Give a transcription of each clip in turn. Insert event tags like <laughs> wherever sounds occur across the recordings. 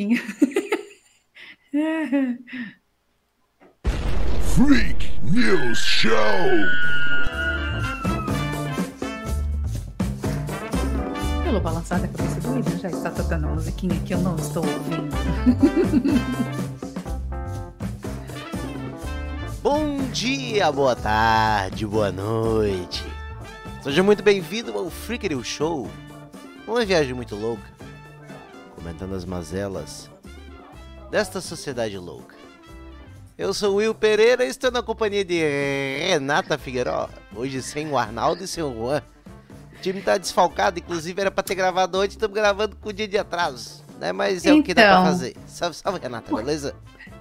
musiquinha. <laughs> Freak News Show! Pelo balançar da cabeça do William, já está tocando a musiquinha que eu não estou ouvindo. <laughs> Bom dia, boa tarde, boa noite. Seja muito bem-vindo ao Freak News Show. Uma viagem muito louca, comentando as mazelas desta sociedade louca. Eu sou Will Pereira e estou na companhia de Renata Figueiró. Hoje sem o Arnaldo e sem o Juan. O time tá desfalcado, inclusive era pra ter gravado hoje, estamos gravando com o dia de atraso. Né? Mas é o que dá pra Então. fazer. Salve, salve, Renata, beleza?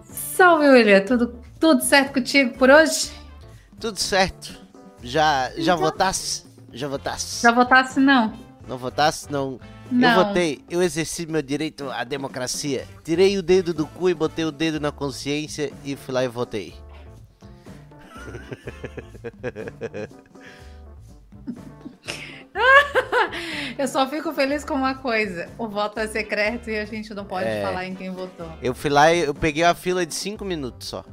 Salve, William. Tudo, tudo certo contigo por hoje? Tudo certo. Já, já Então. votasse? Já votasse? Já votasse, não? Não votasse? Não. Não. Eu votei, eu exerci meu direito à democracia. Tirei o dedo do cu e botei o dedo na consciência e fui lá e votei. <laughs> Eu só fico feliz com uma coisa: o voto é secreto e a gente não pode É. falar em quem votou. Eu fui lá e eu peguei a fila de 5 minutos só.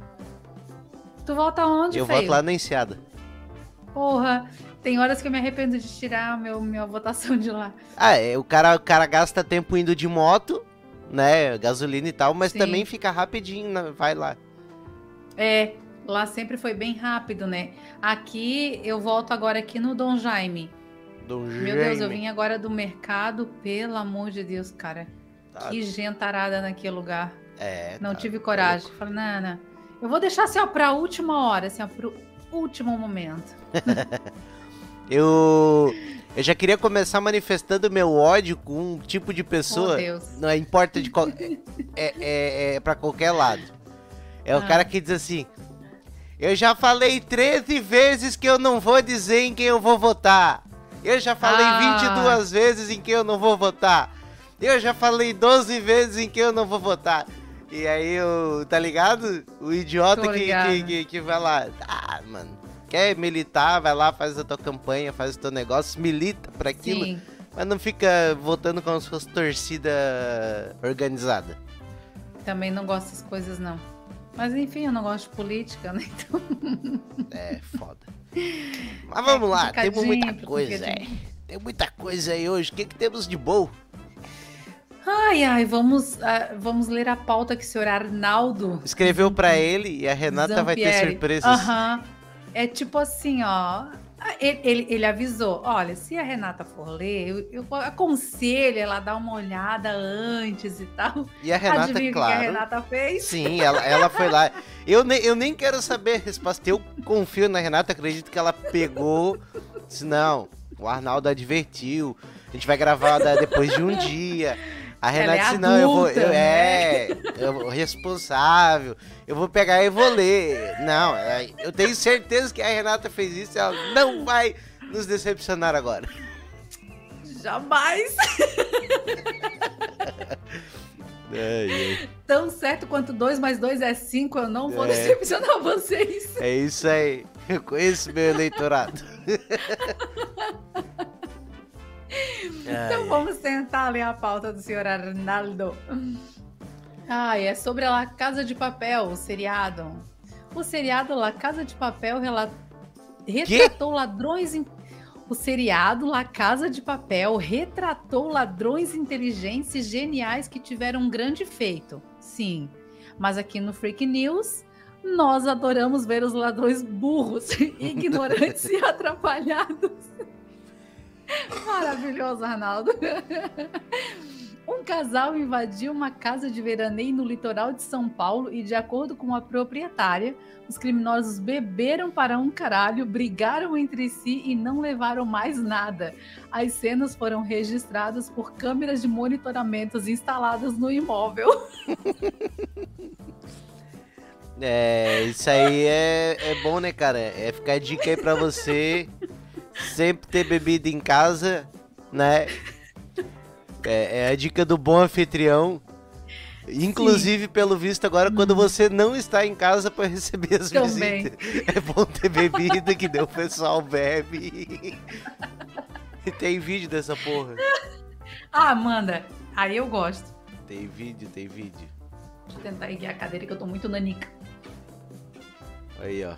Tu vota onde, eu feio? voto lá na Enseada. Porra, tem horas que eu me arrependo de tirar meu, minha votação de lá. Ah, é, o cara, o cara gasta tempo indo de moto, né? Gasolina e tal, mas Sim. também fica rapidinho, né, vai lá. É, lá sempre foi bem rápido, né? Aqui, eu volto agora aqui no Dom Jaime. Dom Meu Deus, eu Jaime. vim agora do mercado, pelo amor de Deus, cara. Tá, Que gentarada naquele lugar. é, Não tá tive coragem. Falei, não, não. Eu vou deixar assim, ó, pra última hora, assim, ó, pro último momento. <laughs> Eu, eu já queria começar manifestando meu ódio com um tipo de Oh, pessoa. Deus. não importa de qual. É, é, é pra qualquer lado. É o Ah. cara que diz assim. Eu já falei 13 vezes que eu não vou dizer em quem eu vou votar. Eu já falei Ah. 22 vezes em quem eu não vou votar. Eu já falei 12 vezes em quem eu não vou votar. E aí, o, tá ligado? O idiota que, que, que, que vai lá. Ah, mano. Quer militar, vai lá, faz a tua campanha, faz o teu negócio, milita pra aquilo. Sim. Mas não fica votando como se fosse torcida organizada. Também não gosto dessas coisas, não. Mas enfim, eu não gosto de política, né? <laughs> Então, É foda. <laughs> Mas vamos lá, temos muita coisa, é. Tem muita coisa aí hoje. O que, que temos de bom? Ai, ai, vamos, ah, vamos ler a pauta que o senhor Arnaldo Escreveu pra <laughs> ele e a Renata vai ter Zampieri. surpresas. Aham. É tipo assim, ó. Ele, ele, ele avisou: olha, se a Renata for ler, eu, eu aconselho ela dar uma olhada antes e tal. E a Renata, Adivinha o que claro. a Renata fez? Sim, ela, ela foi lá. Eu, nem eu nem quero saber a resposta. Eu confio na Renata, acredito que ela pegou. Disse, não, o Arnaldo advertiu. A gente vai gravar depois de um dia. A Ela Renata é disse, não, eu vou. Eu, né? é, eu responsável. Eu vou pegar e vou ler. Não, é, eu tenho certeza que a Renata fez isso. Ela não vai nos decepcionar agora. Jamais! Tão certo quanto 2 mais 2 é 5, eu não vou É. decepcionar vocês. É isso aí. Eu conheço meu eleitorado. <laughs> <laughs> Então Ai, vamos tentar ler a pauta do senhor Arnaldo. Ah, é sobre a La Casa de Papel, o seriado. O seriado La Casa de Papel rela- retratou ladrões. in- O seriado La Casa de Papel retratou ladrões inteligentes e geniais que tiveram um grande feito. Sim, mas aqui no Freak News nós adoramos ver os ladrões burros, <laughs> ignorantes e atrapalhados. Maravilhoso, Arnaldo. Um casal invadiu uma casa de veraneio no litoral de São Paulo e, de acordo com a proprietária, os criminosos beberam para um caralho, brigaram entre si e não levaram mais nada. As cenas foram registradas por câmeras de monitoramentos instaladas no imóvel. É, isso aí é, é bom, né, cara? É ficar dica aí pra você sempre ter bebida em casa, né? É, é a dica do bom anfitrião. Inclusive, pelo visto, agora, quando você não está em casa para receber as Também. visitas, é bom ter bebida, que daí o pessoal bebe. E tem vídeo dessa porra. Ah, manda. Aí eu gosto. Tem vídeo, tem vídeo. Deixa eu tentar erguer a cadeira que eu tô muito nanica. Aí, ó.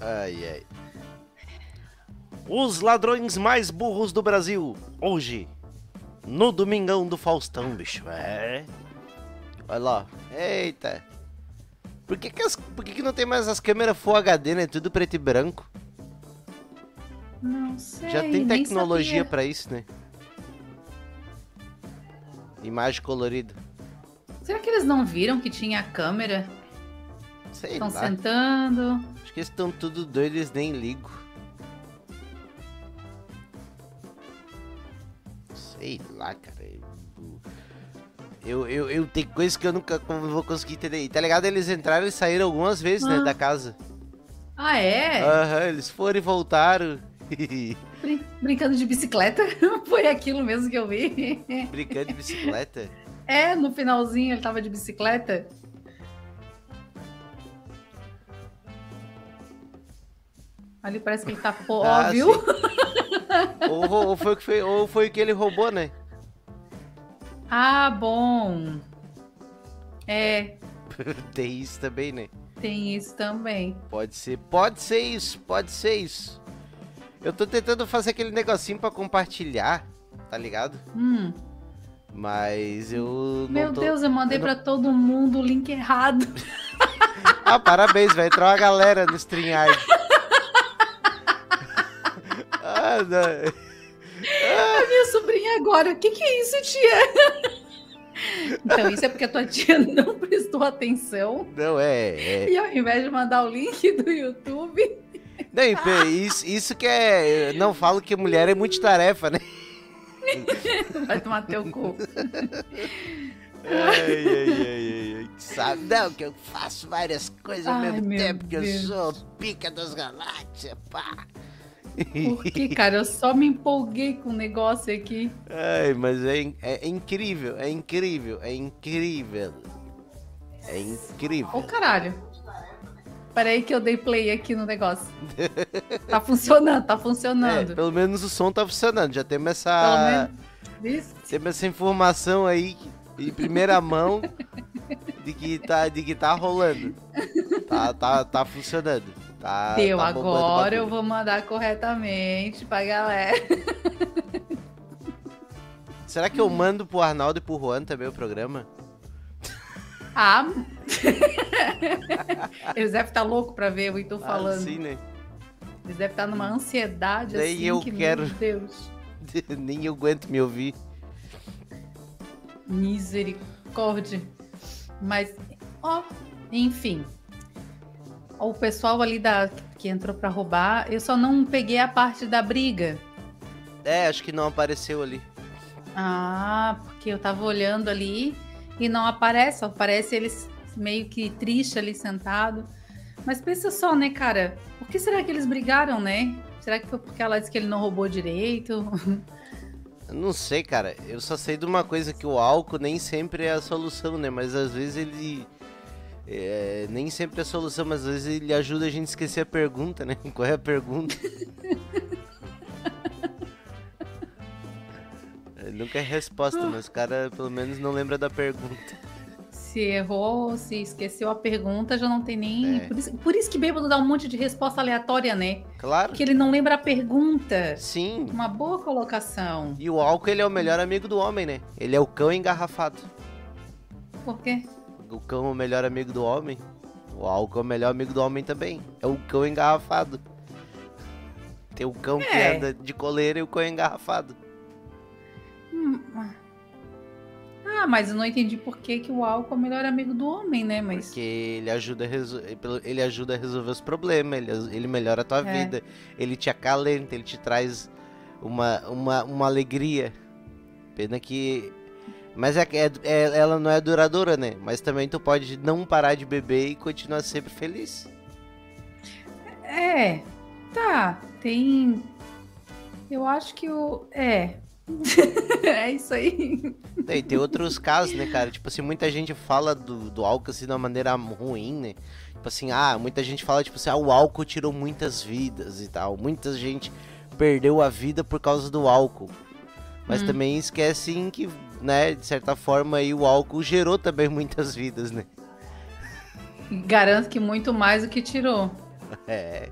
Ai, ai. Os ladrões mais burros do Brasil, hoje, no Domingão do Faustão, bicho. É. Olha lá. Eita. Por que, que, as- por que, que não tem mais as câmeras Full HD, né? Tudo preto e branco. Não sei. Já tem tecnologia pra isso, né? Imagem colorida. Será que eles não viram que tinha câmera? Sei Estão lá. sentando. Acho que eles estão tudo doidos, eles nem ligam. Sei lá, cara. Eu, eu, eu tenho coisas que eu nunca vou conseguir entender. E Tá ligado? Eles entraram e saíram algumas vezes, né, Ah. da casa. Ah, é? Aham, eles foram e voltaram. <laughs> Brin- brincando de bicicleta? <laughs> Foi aquilo mesmo que eu vi. Brincando de bicicleta. É, no finalzinho ele tava de bicicleta. Ali parece que ele tá Ah, ó, viu? sim. <laughs> ou, ou foi o que foi, ou foi que ele roubou, né? Ah, bom. É, <laughs> Tem isso também, né? tem isso também. Pode ser, pode ser isso, pode ser isso. Eu tô tentando fazer aquele negocinho pra compartilhar, tá ligado? Hum, Mas eu meu tô... Deus, eu mandei eu não- pra todo mundo o link errado. <laughs> Ah, parabéns, vai entrar uma galera no StreamYard. Ah, <laughs> não. Minha sobrinha agora, o que, que é isso, tia? então, isso é porque a tua tia não prestou atenção. Não, é, é. E ao invés de mandar o link do YouTube, Não, isso, isso que é. Não falo que mulher é multitarefa, né? vai tomar teu cu. Ai, ai, ai, ai. Sabe? Não, que eu faço várias coisas ao Ai, mesmo tempo, que eu Deus. sou pica das galáxias, pá. Porque, cara, eu só me empolguei com o negócio aqui. Ai, mas é, é incrível, é incrível, é incrível. É Ô, incrível. caralho. Peraí que eu dei play aqui no negócio. Tá funcionando, tá É, funcionando. pelo menos o som tá funcionando. Já temos essa, temos essa informação aí em primeira mão de que tá, de que tá rolando. Tá, tá, tá funcionando. Tá, Deu, tá agora eu vou mandar corretamente pra galera. <laughs> Será que eu mando pro Arnaldo e pro Juan também o programa? Ah! <laughs> Eles devem estar loucos pra ver o Itu falando. Ah, sim, né? Eles devem estar numa ansiedade Nem assim eu que, quero. meu Deus. <laughs> Nem eu aguento me ouvir. Misericórdia. Mas, ó, enfim. O pessoal ali da, que entrou pra roubar, eu só não peguei a parte da briga. É, acho que não apareceu ali. Ah, porque eu tava olhando ali e não aparece, só aparece eles meio que triste ali sentado. Mas pensa só, né, cara? Por que será que eles brigaram, né? Será que foi porque ela disse que ele não roubou direito? Eu Não sei, cara. Eu só sei de uma coisa que o álcool nem sempre é a solução, né? Mas às vezes ele. É, nem sempre é a solução, mas às vezes ele ajuda a gente a esquecer a pergunta, né? <laughs> Qual é a pergunta? <laughs> Nunca é resposta, mas o cara pelo menos não lembra da pergunta. Se errou, se esqueceu a pergunta, já não tem nem. É. Por, isso, por isso que bêbado dá um monte de resposta aleatória, né? Claro. Porque ele não lembra a pergunta. Sim. Uma boa colocação. E o álcool ele é o melhor amigo do homem, né? Ele é o cão engarrafado. Por quê? O cão é o melhor amigo do homem. O álcool é o melhor amigo do homem também. É o cão engarrafado. Tem o cão que É. anda de coleira e o cão engarrafado. Hum, Ah, mas eu não entendi por que, que o álcool é o melhor amigo do homem, né? Mas. Porque ele ajuda a, resol- ele ajuda a resolver os problemas, ele, ele melhora a tua É. vida, ele te acalenta, ele te traz uma, uma, uma alegria. Pena que. Mas é, é, é- ela não é duradoura, né? Mas também tu pode não parar de beber e continuar sempre feliz. É, tá. Tem. Eu acho que o. É. <laughs> é isso aí. E tem outros casos, né, cara? Tipo assim, muita gente fala do, do álcool assim de uma maneira ruim, né? Tipo assim, ah, muita gente fala, tipo assim, ah, o álcool tirou muitas vidas e tal. Muita gente perdeu a vida por causa do álcool. Mas Hum. também esquecem que, né, de certa forma, aí, o álcool gerou também <laughs> muitas vidas, né? Garanto que muito mais do que tirou. <laughs> É.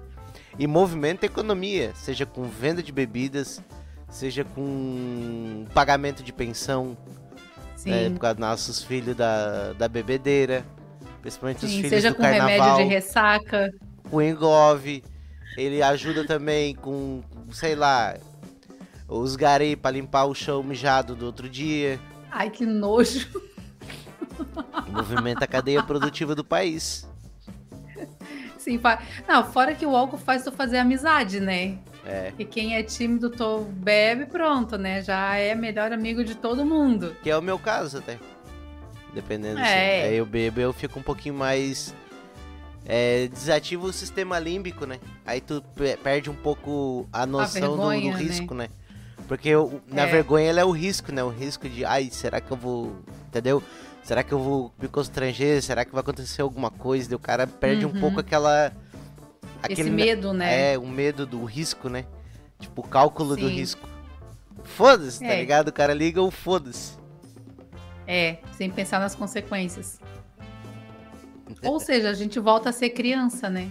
E movimenta a economia, seja com venda de bebidas, seja com pagamento de pensão, Sim. né, por causa dos nossos filhos da, da bebedeira, principalmente os Sim, filhos seja do com carnaval, remédio de ressaca. com engove. Ele ajuda também com, sei lá, os garei pra limpar o chão mijado do outro dia. Ai, que nojo. Movimenta a cadeia produtiva do país. Sim, fa... Não, fora que o álcool faz tu fazer amizade, né? É. E quem é tímido, tu bebe, pronto, né? Já é melhor amigo de todo mundo. Que é o meu caso até. Dependendo. É. Assim. Aí eu bebo eu fico um pouquinho mais. É, desativa o sistema límbico, né? Aí tu pe- perde um pouco a noção do- do, vergonha, né? risco, né? Porque o- na É. vergonha ela é o risco, né? O risco de, ai, será que eu vou. Entendeu? Será que eu vou me constranger? Será que vai acontecer alguma coisa? Daí o cara perde um Uhum. pouco aquela. Esse ne- medo, né? É, o medo do risco, né? Tipo, o cálculo do Sim. risco. Foda-se, tá É. ligado? O cara liga o foda-se. É, sem pensar nas consequências. <laughs> Ou seja, a gente volta a ser criança, né?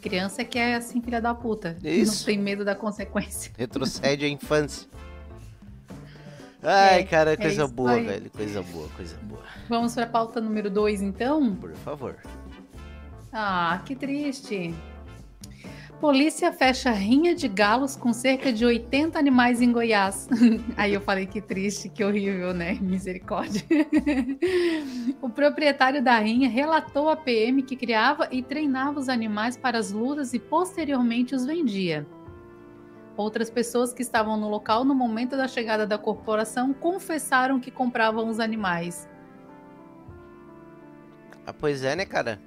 Criança que é assim, filha da puta. que Isso. Não tem medo da consequência. Retrocede a infância. Ai, É, cara, é coisa isso boa, aí. velho. Coisa boa, coisa boa. Vamos para a pauta número 2, então? Por favor. Ah, que triste. Polícia fecha rinha de galos com cerca de 80 animais em Goiás. <laughs> Aí eu falei que triste, que horrível, né? Misericórdia. <laughs> o proprietário da rinha relatou à PM que criava e treinava os animais para as lutas e posteriormente os vendia. Outras pessoas que estavam no local no momento da chegada da corporação confessaram que compravam os animais. Ah, pois é, né, cara?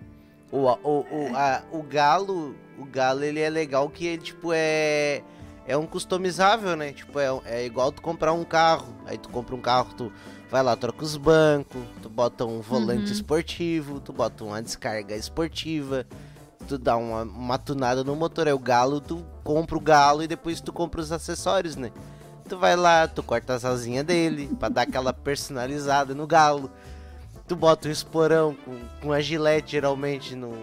O, o, o, a- o galo, o galo, ele é legal que ele, tipo, é... É um customizável, né? Tipo, é, é igual tu comprar um carro. Aí tu compra um carro, tu vai lá, troca os bancos, tu bota um volante Uhum. esportivo, tu bota uma descarga esportiva, tu dá uma, uma tunada no motor. Aí o galo, tu compra o galo e depois tu compra os acessórios, né? Tu vai lá, tu corta as asinhas dele pra dar aquela personalizada no galo. Tu bota um esporão com, com a gilete, geralmente, no,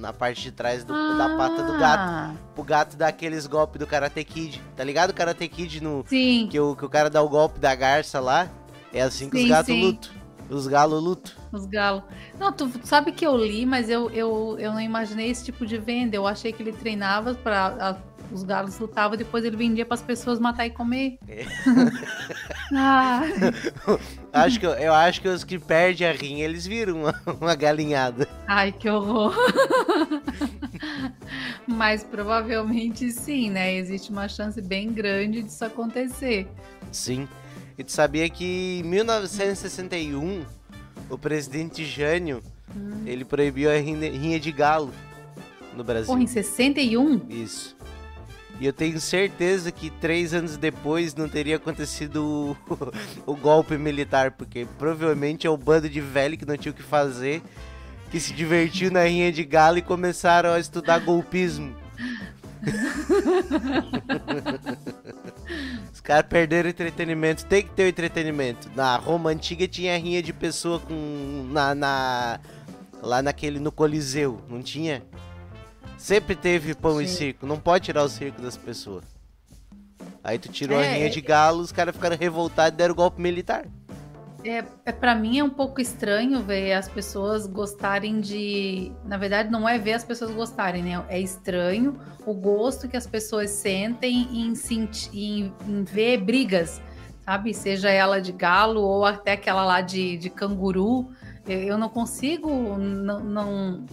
na parte de trás do- da pata do gato. Ah, Pro gato dar aqueles golpes do Karate Kid. Tá ligado o Karate Kid no. Sim, Que o, que o cara dá o golpe da garça lá? É assim que os Sim, gatos sim. lutam. Os galos lutam. Os galos. Não, tu sabe que eu li, mas eu, eu, eu não imaginei esse tipo de venda. Eu achei que ele treinava para os galos lutavam, depois ele vendia para as pessoas matar e comer. É. <laughs> ah, <laughs> Acho que, eu- eu acho que os que perdem a rinha, eles viram uma, uma galinhada. ai, que horror. <laughs> mas provavelmente sim, né? Existe uma chance bem grande disso acontecer. Sim. E tu sabia que em 1961, o presidente Jânio, Hum. ele proibiu a rinha de galo no Brasil. Porra, em 61? Isso. E eu tenho certeza que três anos depois não teria acontecido o, <laughs> o golpe militar, porque provavelmente é o bando de velho que não tinha o que fazer, que se divertiu na rinha de galo e começaram a estudar golpismo. <laughs> Os caras perderam entretenimento. Tem que ter o entretenimento. Na Roma antiga tinha rinha de pessoa com. Na, na- lá naquele. No Coliseu, não tinha? Sempre teve pão e Sim. circo. Não pode tirar o circo das pessoas. Aí tu tirou a É, rinha é- de galo, os caras ficaram revoltados e deram golpe militar. É, é para mim é um pouco estranho ver as pessoas gostarem de, na verdade não é ver as pessoas gostarem, né? É estranho o gosto que as pessoas sentem em, em, em ver brigas, sabe? Seja ela de galo ou até aquela lá de, de canguru. Eu, eu não consigo, não, não,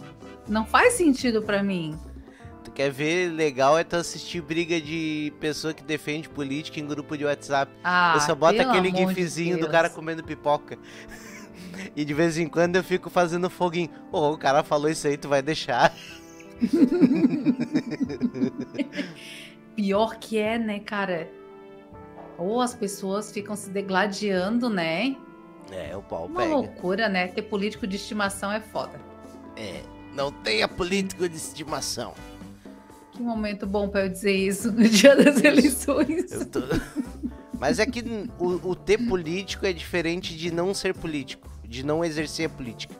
não faz sentido para mim. Tu quer ver legal é tu assistir briga de pessoa que defende política em grupo de WhatsApp. Ah, eu só boto aquele amor de gifzinho do cara comendo pipoca. <laughs> e de vez em quando eu fico fazendo foguinho. Ô, o cara falou isso aí, tu vai deixar. <laughs> Pior que é, né, cara? Ou as pessoas ficam se degladiando, né? É, o pau Uma pega. loucura, né? Ter político de estimação é foda. É, não tenha político de estimação. Que momento bom pra eu dizer isso no dia das eleições. Eu tô... <laughs> Mas é que o, o ter político é diferente de não ser político, de não exercer a política.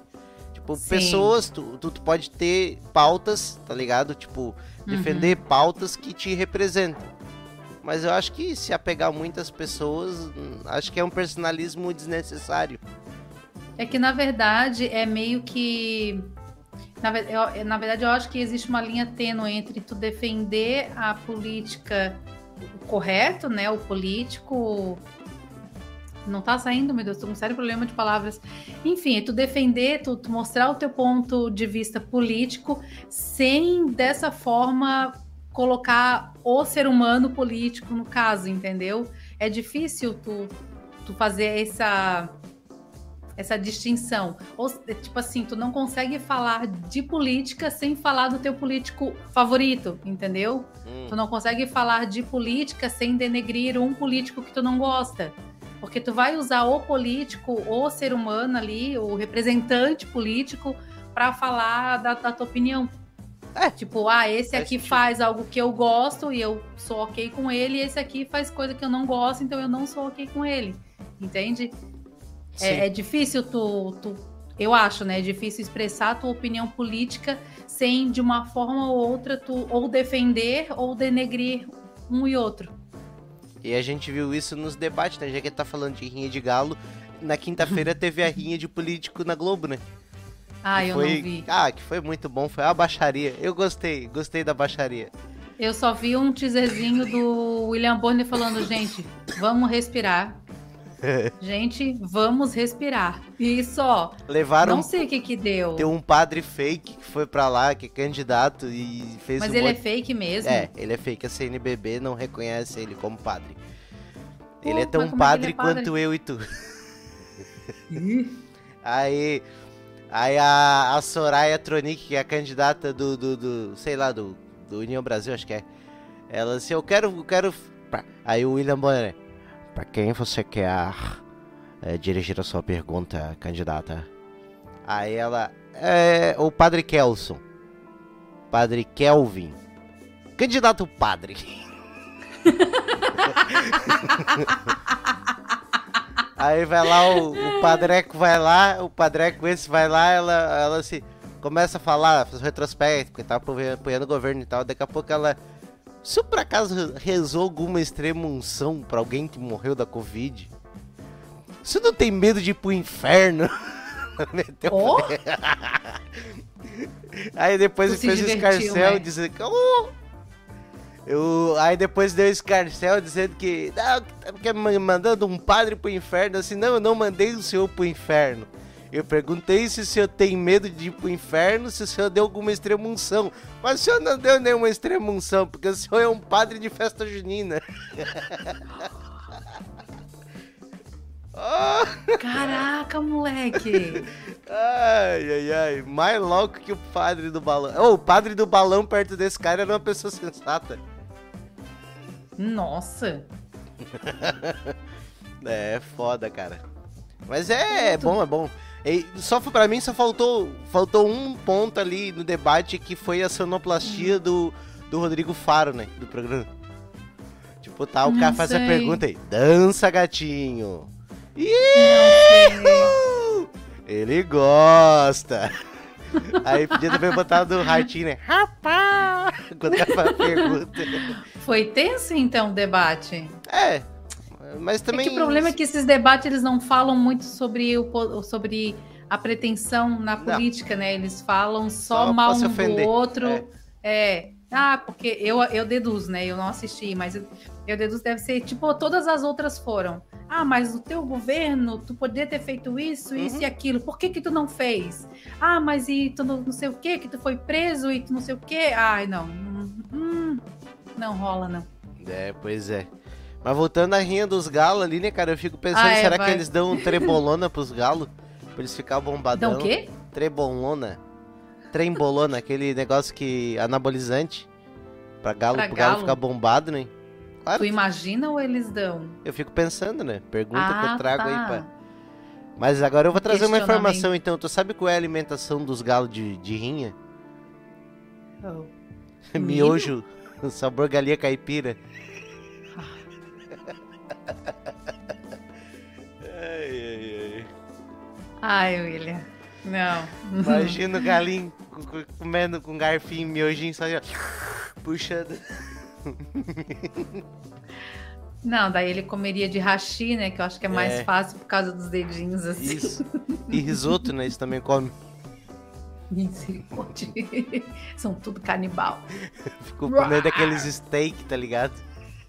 Tipo, Sim. pessoas, tu, tu, tu pode ter pautas, tá ligado? Tipo, defender pautas que te representam. Mas eu acho que se apegar muitas pessoas, hum, acho que é um personalismo desnecessário. É que na verdade é meio que. Na, eu- na verdade, eu acho que existe uma linha tênue entre tu defender a política correto, né? O político. Não tá saindo, meu Deus, tô com um sério problema de palavras. Enfim, tu defender, tu, tu mostrar o teu ponto de vista político sem dessa forma colocar o ser humano político no caso, entendeu? É difícil tu, tu fazer essa essa distinção. Ou, tipo assim, tu não consegue falar de política sem falar do teu político favorito, entendeu? Hum, Tu não consegue falar de política sem denegrir um político que tu não gosta. Porque tu vai usar o político, o ser humano ali, o representante político, para falar da, da tua opinião. É. Tipo, ah, esse aqui faz algo que eu gosto e eu sou ok com ele, e esse aqui faz coisa que eu não gosto, então eu não sou ok com ele. Entende? É, é difícil tu, tu- eu acho, né? É difícil expressar a tua opinião política sem, de uma forma ou outra, tu ou defender ou denegrir um e outro. E a gente viu isso nos debates, né? Já que tá falando de rinha de galo, na quinta-feira <laughs> teve a rinha de político na Globo, né? Ah, Que eu foi... não vi. Ah, que foi muito bom, foi a baixaria. Eu gostei, gostei da baixaria. Eu só vi um teaserzinho do William Bonner falando, gente, vamos respirar. <laughs> Gente, vamos respirar. E só. Levaram Não sei o que que deu. Tem um padre fake que foi pra lá, que é candidato e fez Mas um ele é monte... fake mesmo? É, ele é fake. A CNBB não reconhece ele como padre. Pô, ele é tão é que padre, ele é padre? quanto eu e tu. <laughs> aí, aí a, a Soraya Tronic, que é a candidata do, do, do, sei lá, do, do União Brasil, acho que é. Ela disse, eu quero, eu quero... Aí o William Bonner, pra quem você quer é, dirigir a sua pergunta, candidata? Aí ela, é, o Padre Kelson. Padre Kelvin. Candidato padre. <laughs> Aí vai lá o, o padreco vai lá, o padreco esse vai lá, ela, ela se começa a falar, faz um retrospecto, porque tava apoiando o governo e tal, daqui a pouco ela se por acaso rezou alguma extrema unção pra alguém que morreu da Covid, você não tem medo de ir pro inferno? <laughs> Meteu Ó, Aí depois Tu fez o divertiu, escarcel né? dizendo que. "Oh!" Eu, aí depois deu o escarcel dizendo que. Que tá mandando um padre pro inferno. Assim, não, eu não mandei o senhor pro inferno. Eu perguntei se o senhor tem medo de ir pro inferno, se o senhor deu alguma extremunção. Mas o senhor não deu nenhuma extremunção, porque o senhor é um padre de festa junina. Ah, <laughs> caraca, moleque. ai, ai, ai. Mais louco que o padre do balão. Oh, o padre do balão perto desse cara era uma pessoa sensata. Nossa. <laughs> É, foda, cara. Mas é, é bom, é bom. E só pra mim só faltou faltou um ponto ali no debate que foi a sonoplastia do, do Rodrigo Faro, né, do programa. Tipo, tá, o Não cara faz a sei. pergunta aí, dança gatinho. Ele gosta. Aí podia também botar do ratinho, né? Rapaz! <laughs> Quando o cara faz a pergunta. Foi tenso então o debate. É, mas também... É que o problema é que esses debates eles não falam muito sobre, o, sobre a pretensão na Não. política, né? Eles falam Só só, mal um ofender, do outro. é. É. Ah, porque eu, eu deduzo, né? Eu não assisti, mas eu, eu deduzo deve ser tipo, todas as outras foram. Ah, mas o teu governo, tu poderia ter feito isso, isso Uhum. e aquilo. Por que que tu não fez? Ah, mas e tu não, não sei o que, que tu foi preso e tu não sei o que. Ai, não. Hum, hum, não rola, não. É, pois é. Mas voltando à rinha dos galos ali, né, cara? Eu fico pensando, Ah, é, será vai. que eles dão <laughs> trebolona pros galos? Pra eles ficar bombadão? Então o quê? Trebolona. Trembolona, aquele negócio que... anabolizante. Pra galo, Pra pro galo galo? ficar bombado, né? Claro, Tu imagina ou eles dão? eu fico pensando, né? Pergunta que eu Ah, trago aí tá. pra... Mas agora eu vou trazer uma informação, então. Tu sabe qual é a alimentação dos galos de, de rinha? Oh. <laughs> Miojo, <laughs> sabor galinha caipira ai, ai, ai. Ai, William. Não. Imagina o galinho comendo com garfinho, miojinho, só assim, puxando. Não, daí ele comeria de rachi, né? Que eu acho que é mais é. fácil por causa dos dedinhos, assim. Isso. E risoto, né? Isso também come. Misericórdia. São tudo canibal. Ficou comendo aqueles steak, tá ligado?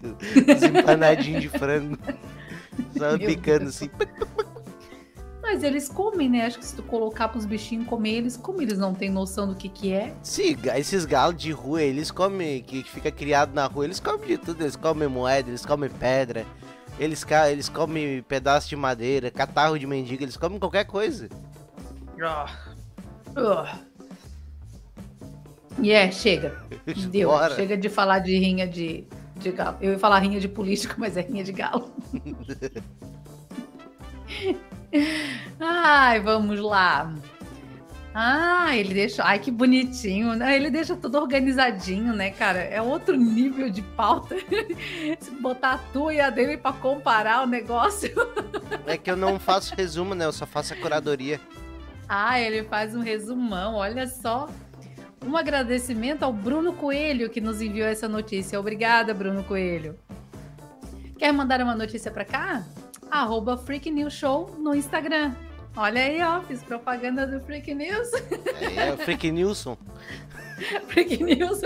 <laughs> Os empanadinhos de frango. Só Meu picando Deus. assim. Mas eles comem, né? Acho que se tu colocar pros bichinhos comer, eles comem. Eles não têm noção do que que é. Sim, esses galos de rua, eles comem, que fica criado na rua, eles comem de tudo. Eles comem moeda, eles comem pedra. Eles, eles comem pedaço de madeira, catarro de mendigo, eles comem qualquer coisa. Ugh. E é, chega. <laughs> Deu. Bora. Chega de falar de rinha de, de galo. Eu ia falar rinha de político, mas é rinha de galo. <laughs> Ai, vamos lá. Ah, ele deixa. Ai, que bonitinho, né? Ele deixa tudo organizadinho, né, cara? É outro nível de pauta. <laughs> Se botar a tua e a dele pra comparar o negócio. <laughs> É que eu não faço resumo, né? Eu só faço a curadoria. Ah, ele faz um resumão, olha só. Um agradecimento ao Bruno Coelho que nos enviou essa notícia. Obrigada, Bruno Coelho. Quer mandar uma notícia pra cá? Arroba Freak News Show no Instagram. Olha aí, ó, fiz propaganda do Freak News. É, é o Freak Nilson. <laughs> Freak News.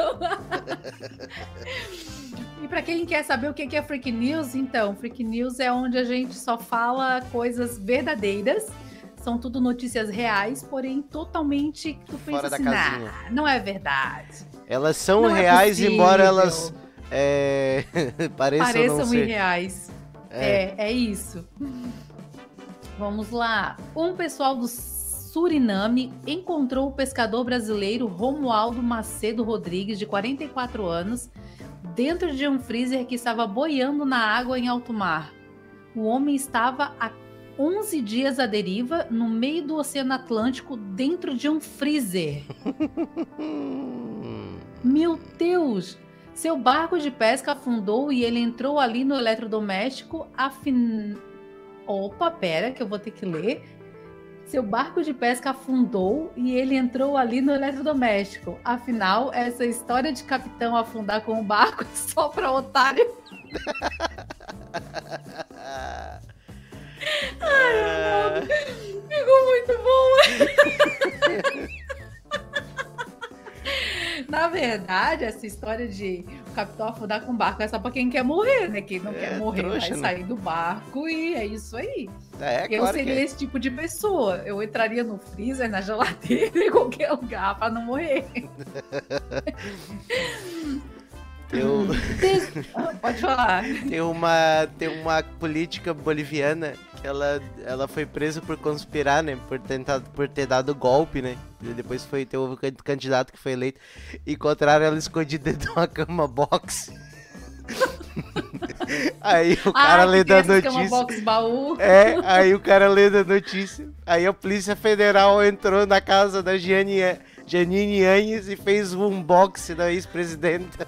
e pra quem quer saber o que é Freak News, então, Freak News é onde a gente só fala coisas verdadeiras. São tudo notícias reais, porém totalmente que tu pensa Fora assim. "Nah, não é verdade. Elas são Não é reais, possível. embora elas é, <laughs> pareçam, pareçam não ser. irreais. É. É, é isso. Vamos lá. Um pessoal do Suriname encontrou o pescador brasileiro Romualdo Macedo Rodrigues, de 44 anos, dentro de um freezer que estava boiando na água em alto mar. O homem estava há 11 dias à deriva, no meio do Oceano Atlântico, dentro de um freezer. <laughs> Meu Deus! Seu barco de pesca afundou e ele entrou ali no eletrodoméstico. Afin... Opa, pera, que eu vou ter que ler. Seu barco de pesca afundou e ele entrou ali no eletrodoméstico. Afinal, essa história de capitão afundar com o barco <laughs> é só pra otário. <laughs> Ah, Ficou muito bom. <laughs> Na verdade, essa história de o capitão afundar com o barco é só pra quem quer morrer, né? Quem não É, quer morrer trouxa, vai né? sair do barco e é isso aí. é, eu claro seria que é. esse tipo de pessoa. Eu entraria no freezer, na geladeira, <laughs> em qualquer lugar pra não morrer. <laughs> Eu, Ah, <laughs> Pode falar. tem, uma, tem uma política boliviana que ela, ela foi presa por conspirar, né? Por, tentar, por ter dado golpe, né? E depois foi ter o can- candidato que foi eleito. Encontraram ela escondida <laughs> dentro de uma cama box. <laughs> Aí o cara ah, tem da essas cama notícia. box baú. É, aí o cara lê da notícia. Aí a Polícia Federal entrou na casa da Gianni, Janine Anhes e fez um unboxing da ex-presidenta.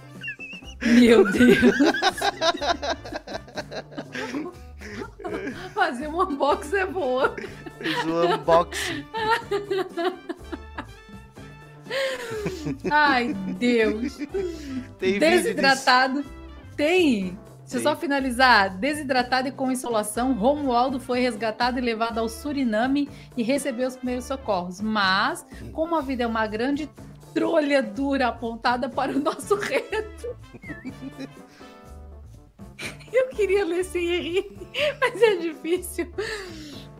Meu Deus. <laughs> Fazer um unboxing é boa. Fez um unboxing. Ai, Deus. Tem. Desidratado. Tem. Deixa eu só finalizar. Desidratado e com insolação, Romualdo foi resgatado e levado ao Suriname e recebeu os primeiros socorros. Mas, como a vida é uma grande trolha dura apontada para o nosso <laughs> reto. Eu queria ler sem rir, mas é difícil.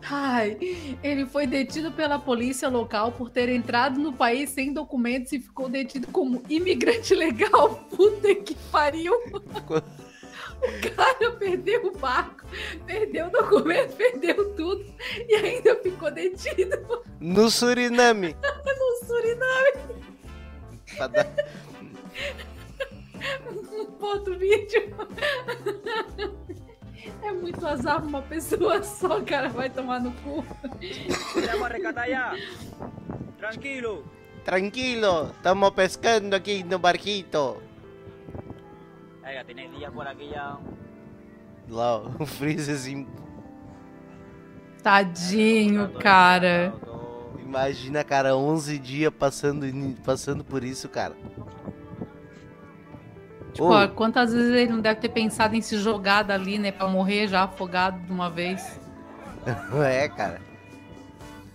Ai, ele foi detido pela polícia local por ter entrado no país sem documentos e ficou detido como imigrante legal. <laughs> Puta que pariu! O cara perdeu o barco, perdeu o documento, perdeu tudo e ainda ficou detido No Suriname. <laughs> no Suriname. Pra dar- Bota o vídeo. É muito azar uma pessoa só, cara. Vai tomar no cu. Tranquilo. Tranquilo, estamos pescando aqui no barquito. Tenéis días por aquí ya. Lá, <laughs> o freezerzinho. Tadinho, cara. Imagina, cara, 11 dias passando, passando por isso, cara. Tipo, ó, quantas vezes ele não deve ter pensado em se jogar dali, né? Pra morrer já afogado de uma vez. <laughs> é, cara.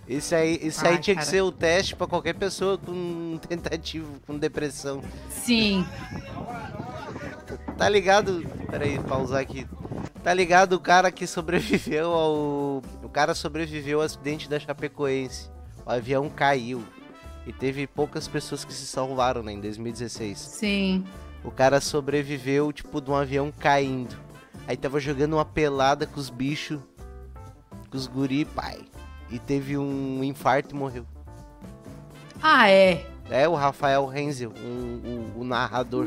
Isso aí, isso aí tinha cara. que ser o teste pra qualquer pessoa com tentativo, com depressão. Sim. Tá ligado? Peraí, pausar aqui. Tá ligado o cara que sobreviveu ao. O cara sobreviveu ao acidente da Chapecoense. O avião caiu. E teve poucas pessoas que se salvaram, né, em 2016. Sim. O cara sobreviveu, tipo, de um avião caindo. Aí tava jogando uma pelada com os bichos. Com os guri, pai. E teve um infarto e morreu. Ah, é? É, o Rafael Renzel, um, o, o narrador.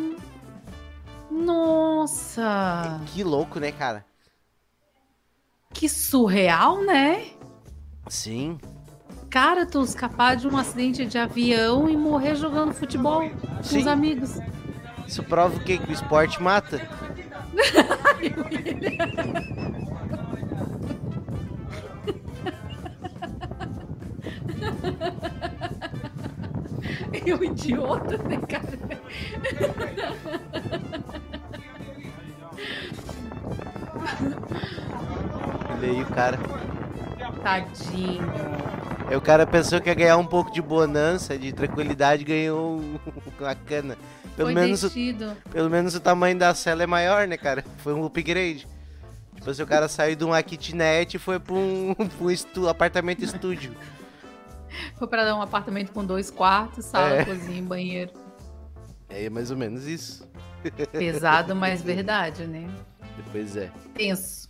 Nossa! Que louco, né, cara? Que surreal, né? Sim. Cara, tu escapar de um acidente de avião e morrer jogando futebol com Sim. os amigos. Isso prova o quê? Que o esporte mata? É um idiota, né, cara? Olha aí o cara. Tadinho. Aí o cara pensou que ia ganhar um pouco de bonança, de tranquilidade, ganhou <laughs> uma cana. Pelo Foi menos, o, pelo menos o tamanho da cela é maior, né, cara? Foi um upgrade. Tipo assim, o cara saiu de uma kitnet e foi pra um, <laughs> um estu, apartamento estúdio. Foi pra dar um apartamento com dois quartos, sala, é. cozinha e banheiro. É mais ou menos isso. Pesado, mas verdade, né? Pois é. Tenso.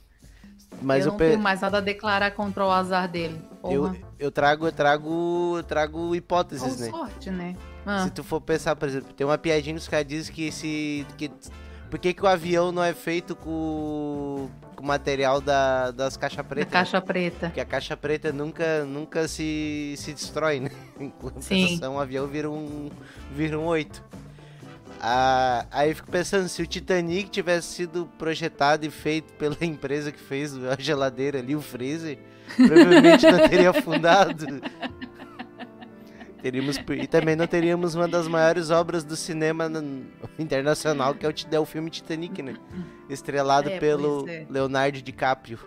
Mas eu, não pe... tenho mais nada a declarar contra o azar dele. Eu, eu trago, eu trago, eu trago hipóteses, Com né? sorte, né? Ah. Se tu for pensar, por exemplo, tem uma piadinha que os caras dizem que esse. Que, por que, que o avião não é feito com, com material da, das caixas pretas? caixa preta. Porque a caixa preta nunca, nunca se, se destrói, né? Em compensação, o avião vira um, vira um 8. Ah, aí eu fico pensando, se o Titanic tivesse sido projetado e feito pela <laughs> empresa que fez a geladeira ali, o freezer, provavelmente não teria afundado. Teríamos, e também não teríamos uma das maiores obras do cinema internacional, que é o, é o filme Titanic, né? Estrelado é, pelo é. Leonardo DiCaprio.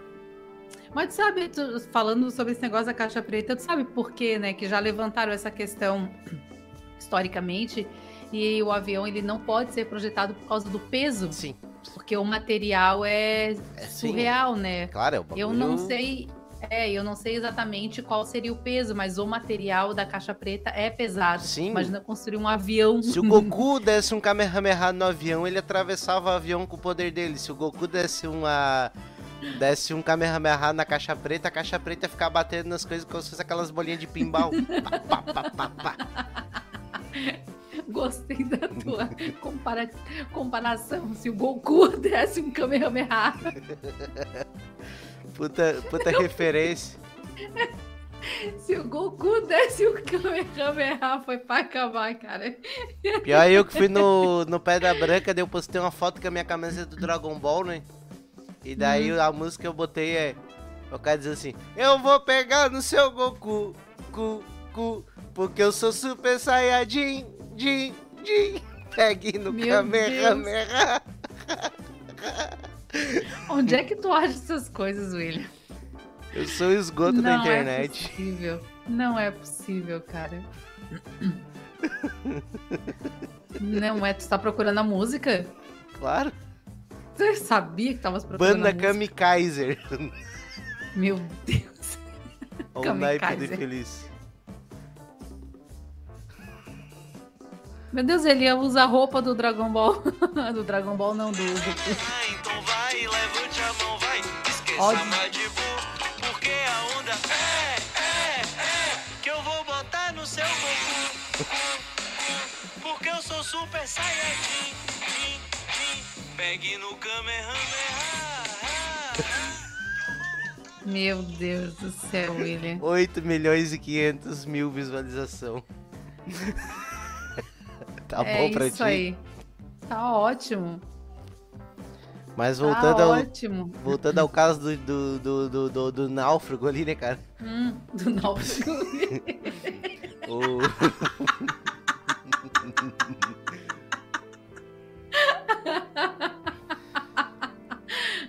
Mas sabe, tu, falando sobre esse negócio da caixa preta, tu sabe por quê, né? Que já levantaram essa questão <clears throat> historicamente e o avião ele não pode ser projetado por causa do peso. Sim. Porque o material é, é surreal, sim. né? Claro, é o bagulho... Eu não sei é, eu não sei exatamente qual seria o peso, mas o material da caixa preta é pesado. Sim. Imagina construir um avião. Se o Goku <laughs> desse um Kamehameha no avião, ele atravessava o avião com o poder dele. Se o Goku desse uma. Desse um Kamehameha na caixa preta, a caixa preta ia ficar batendo nas coisas como se fosse aquelas bolinhas de pinball. <laughs> pá, pá, pá, pá, Gostei da tua <laughs> compara comparação. Se o Goku <laughs> desse um Kamehameha. <laughs> Puta, puta referência. Se o Goku desse o Kamehameha, foi pra acabar, cara. Pior eu que fui no, no Pedra Branca, daí eu postei uma foto com a minha camisa do Dragon Ball, né? E daí hum. a música que eu botei é. O cara diz assim: Eu vou pegar no seu Goku, cu, cu, porque eu sou Super Saiyajin, din, din. Pegue no Kamehameha. <laughs> Onde é que tu acha essas coisas, William? Eu sou o esgoto Não da internet. Não é possível. Não é possível, cara. Não é. Tu tá procurando a música? Claro. Você sabia que tava procurando Banda a música? Kamikaiser. Meu Deus. Olha o naipe de feliz. Meu Deus, ele ia usar a roupa do Dragon Ball. <laughs> do Dragon Ball não, do. do... então vai, levante a mão, vai. Esqueça Ódio. porque a onda é, é, é. Que eu vou botar no seu Goku. Porque eu sou super saiyajin. Pegue no Kamehameha. Meu Deus do céu, William. 8 milhões e 500 mil visualização. Tá é bom pra isso ti? aí. Tá ótimo. Mas Tá voltando, ao, ótimo. voltando ao caso do, do, do, do, do- do náufrago ali, né, cara? Hum, do náufrago. <laughs> O... <laughs>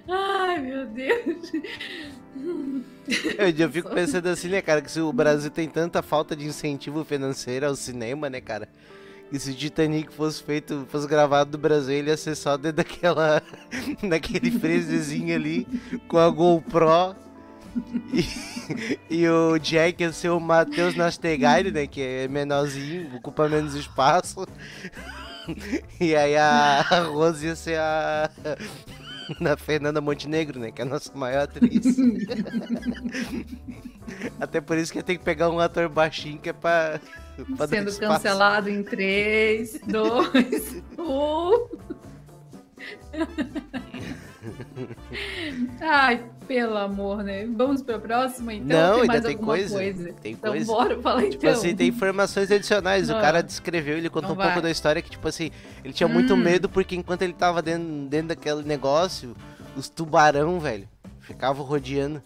Ai, meu Deus. Eu, eu fico pensando assim, né, cara, que se o Brasil tem tanta falta de incentivo financeiro ao cinema, né, cara? E se o Titanic fosse feito, fosse gravado no Brasil, ele ia ser só dentro daquela. <laughs> daquele freezezinho ali, com a GoPro. E, e o Jack ia ser o Matheus Nastegari, né? Que é menorzinho, ocupa menos espaço. E aí a, a Rose ia ser a. Na Fernanda Montenegro, né? Que é a nossa maior atriz. <laughs> Até por isso que tem que pegar um ator baixinho que é pra. Sendo espaço. cancelado em 3, 2, 1. Ai, pelo amor, né? Vamos pra próxima, então? Não, tem ainda mais tem alguma coisa, tem então coisa. bora, fala Tipo então. assim, tem informações adicionais. O Ah. cara descreveu, ele contou Então um pouco vai. da história que, tipo assim, ele tinha muito Hum. medo porque enquanto ele tava dentro, dentro daquele negócio, os tubarão, velho, ficavam rodeando.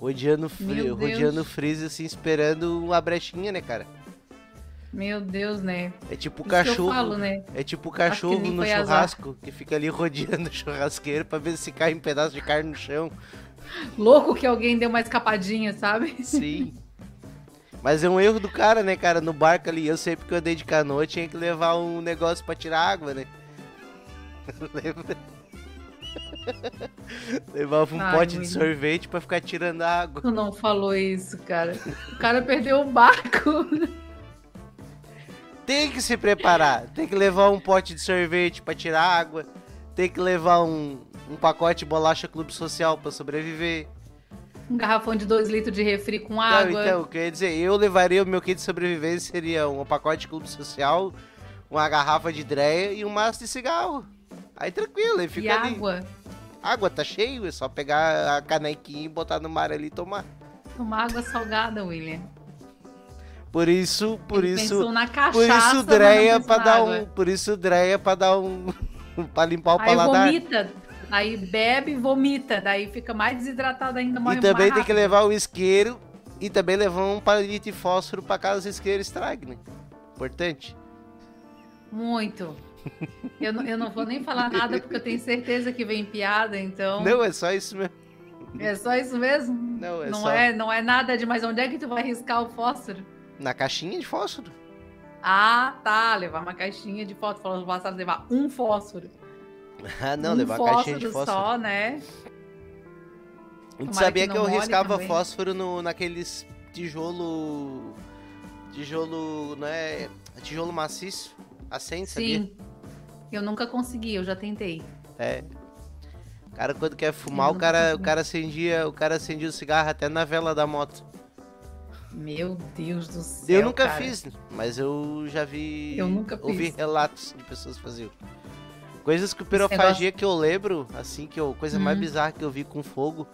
Rodeando, fri Meu Deus. rodeando o freezer, assim, esperando uma brechinha, né, cara? Meu Deus, né? É tipo o Isso cachorro. falo, né? É tipo cachorro no foi azar. churrasco, que fica ali <laughs> rodeando o churrasqueiro pra ver se cai um pedaço de carne no chão. Louco que alguém deu uma escapadinha, sabe? Sim. <laughs> Mas é um erro do cara, né, cara? No barco ali, eu sempre que eu andei de canoa, tinha que levar um negócio pra tirar água, né? <laughs> Lembra? <laughs> Levava um Ai, pote de sorvete pra ficar tirando água. Tu não falou isso, cara. O cara perdeu o barco. <laughs> Tem que se preparar. Tem que levar um pote de sorvete pra tirar água. Tem que levar um, um pacote de bolacha clube social pra sobreviver. Um garrafão de 2 litros de refri com Não, água. então, quer dizer, eu levaria o meu kit de sobrevivência seria um pacote de clube social, uma garrafa de dreia e um maço de cigarro. Aí tranquilo, aí e fica ali. água. Água tá cheio, é só pegar a canequinha e botar no mar ali e tomar. Tomar água salgada, William. Por isso, por Ele isso, na cachaça, por isso dreia na dar água. um, por isso dreia pra dar um <laughs> pra limpar o Aí paladar. vomita. Aí bebe e vomita. Daí fica mais desidratado ainda, morre E também mais tem que levar o isqueiro e também levar um palito de fósforo pra caso o isqueiro estrague, né? Importante. Muito. Eu não, eu não vou nem falar nada porque eu tenho certeza que vem piada, então. Não, é só isso mesmo. É só isso mesmo? Não, é não, só é, não é nada de. Mas onde é que tu vai riscar o fósforo? na caixinha de fósforo. Ah, tá. Levar uma caixinha de fósforo. Falando passado, levar um fósforo. Ah, não, um levar a caixinha de fósforo só, né? A gente Tomara sabia que que, eu riscava também. fósforo no, naqueles tijolo. Tijolo. Não é. Tijolo maciço. Acende, sabia? Eu nunca consegui, eu já tentei. É. O cara, quando quer fumar, o cara, o cara acendia, o cara acendia o cigarro até na vela da moto. Meu Deus do céu. eu nunca cara. fiz, mas eu já vi. Eu nunca ouvi fiz. relatos de pessoas faziam. Coisas que o pirofagia que eu lembro, assim, que eu, coisa mais Hum. bizarra que eu vi com fogo,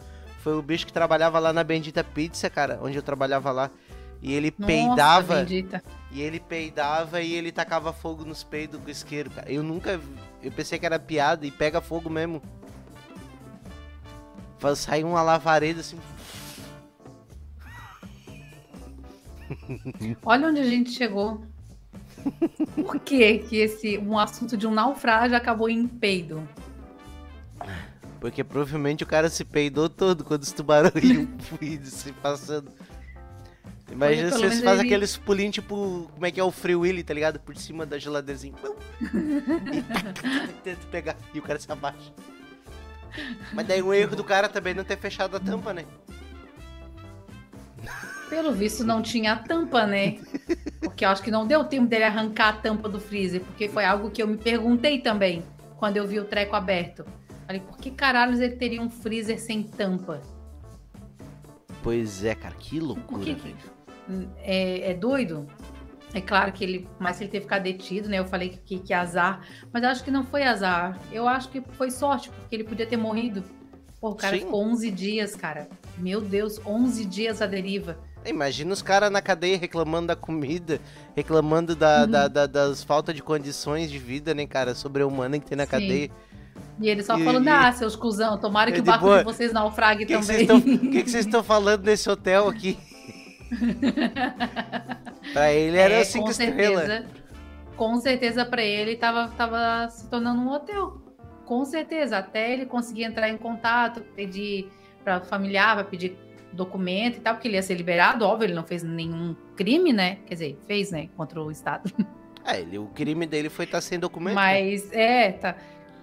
foi o bicho que trabalhava lá na Bendita Pizza, cara, onde eu trabalhava lá. E ele Nossa, peidava, bendita. E ele peidava e ele tacava fogo nos peidos com isqueiro, cara. Eu nunca, eu pensei que era piada e pega fogo mesmo. Faz sair uma lavareda assim. <laughs> Olha onde a gente chegou. Por que que esse um assunto de um naufrágio acabou em peido? Porque provavelmente o cara se peidou todo quando os tubarões <laughs> iam se passando. Imagina se você faz ele- aqueles pulinhos tipo. Como é que é o Free Willy, tá ligado? Por cima da geladeira pum, <laughs> e <laughs> tenta pegar. E o cara se abaixa. Mas daí o erro do cara também não ter fechado a tampa, né? Pelo visto não tinha tampa, né? Porque eu acho que não deu tempo dele arrancar a tampa do freezer, porque foi algo que eu me perguntei também quando eu vi o treco aberto. Falei, por que caralhos ele teria um freezer sem tampa? Pois é, cara, que loucura, que- velho. É, é doido? É claro que ele, mas se ele ter ficado detido, né? Eu falei que, que, que azar, mas acho que não foi azar. Eu acho que foi sorte, porque ele podia ter morrido. Pô, o cara Sim. ficou 11 dias, cara. Meu Deus, 11 dias à deriva. Imagina os caras na cadeia reclamando da comida, reclamando da, Uhum. da- da- das faltas de condições de vida, né, cara, sobre-humana que tem na Sim. cadeia. E ele só E- falando, e- ah, seus cuzão, tomara que o barco boa. de vocês naufrague que também. o que vocês estão falando nesse hotel aqui? <laughs> <laughs> pra ele era É, cinco com estrelas. certeza, com certeza para ele tava, tava se tornando um hotel. Com certeza, até ele conseguir entrar em contato, pedir para familiar, para pedir documento e tal, porque ele ia ser liberado, óbvio, ele não fez nenhum crime, né? Quer dizer, fez, né, contra o Estado. <laughs> É, ele, o crime dele foi estar sem documento. né? Mas é, tá.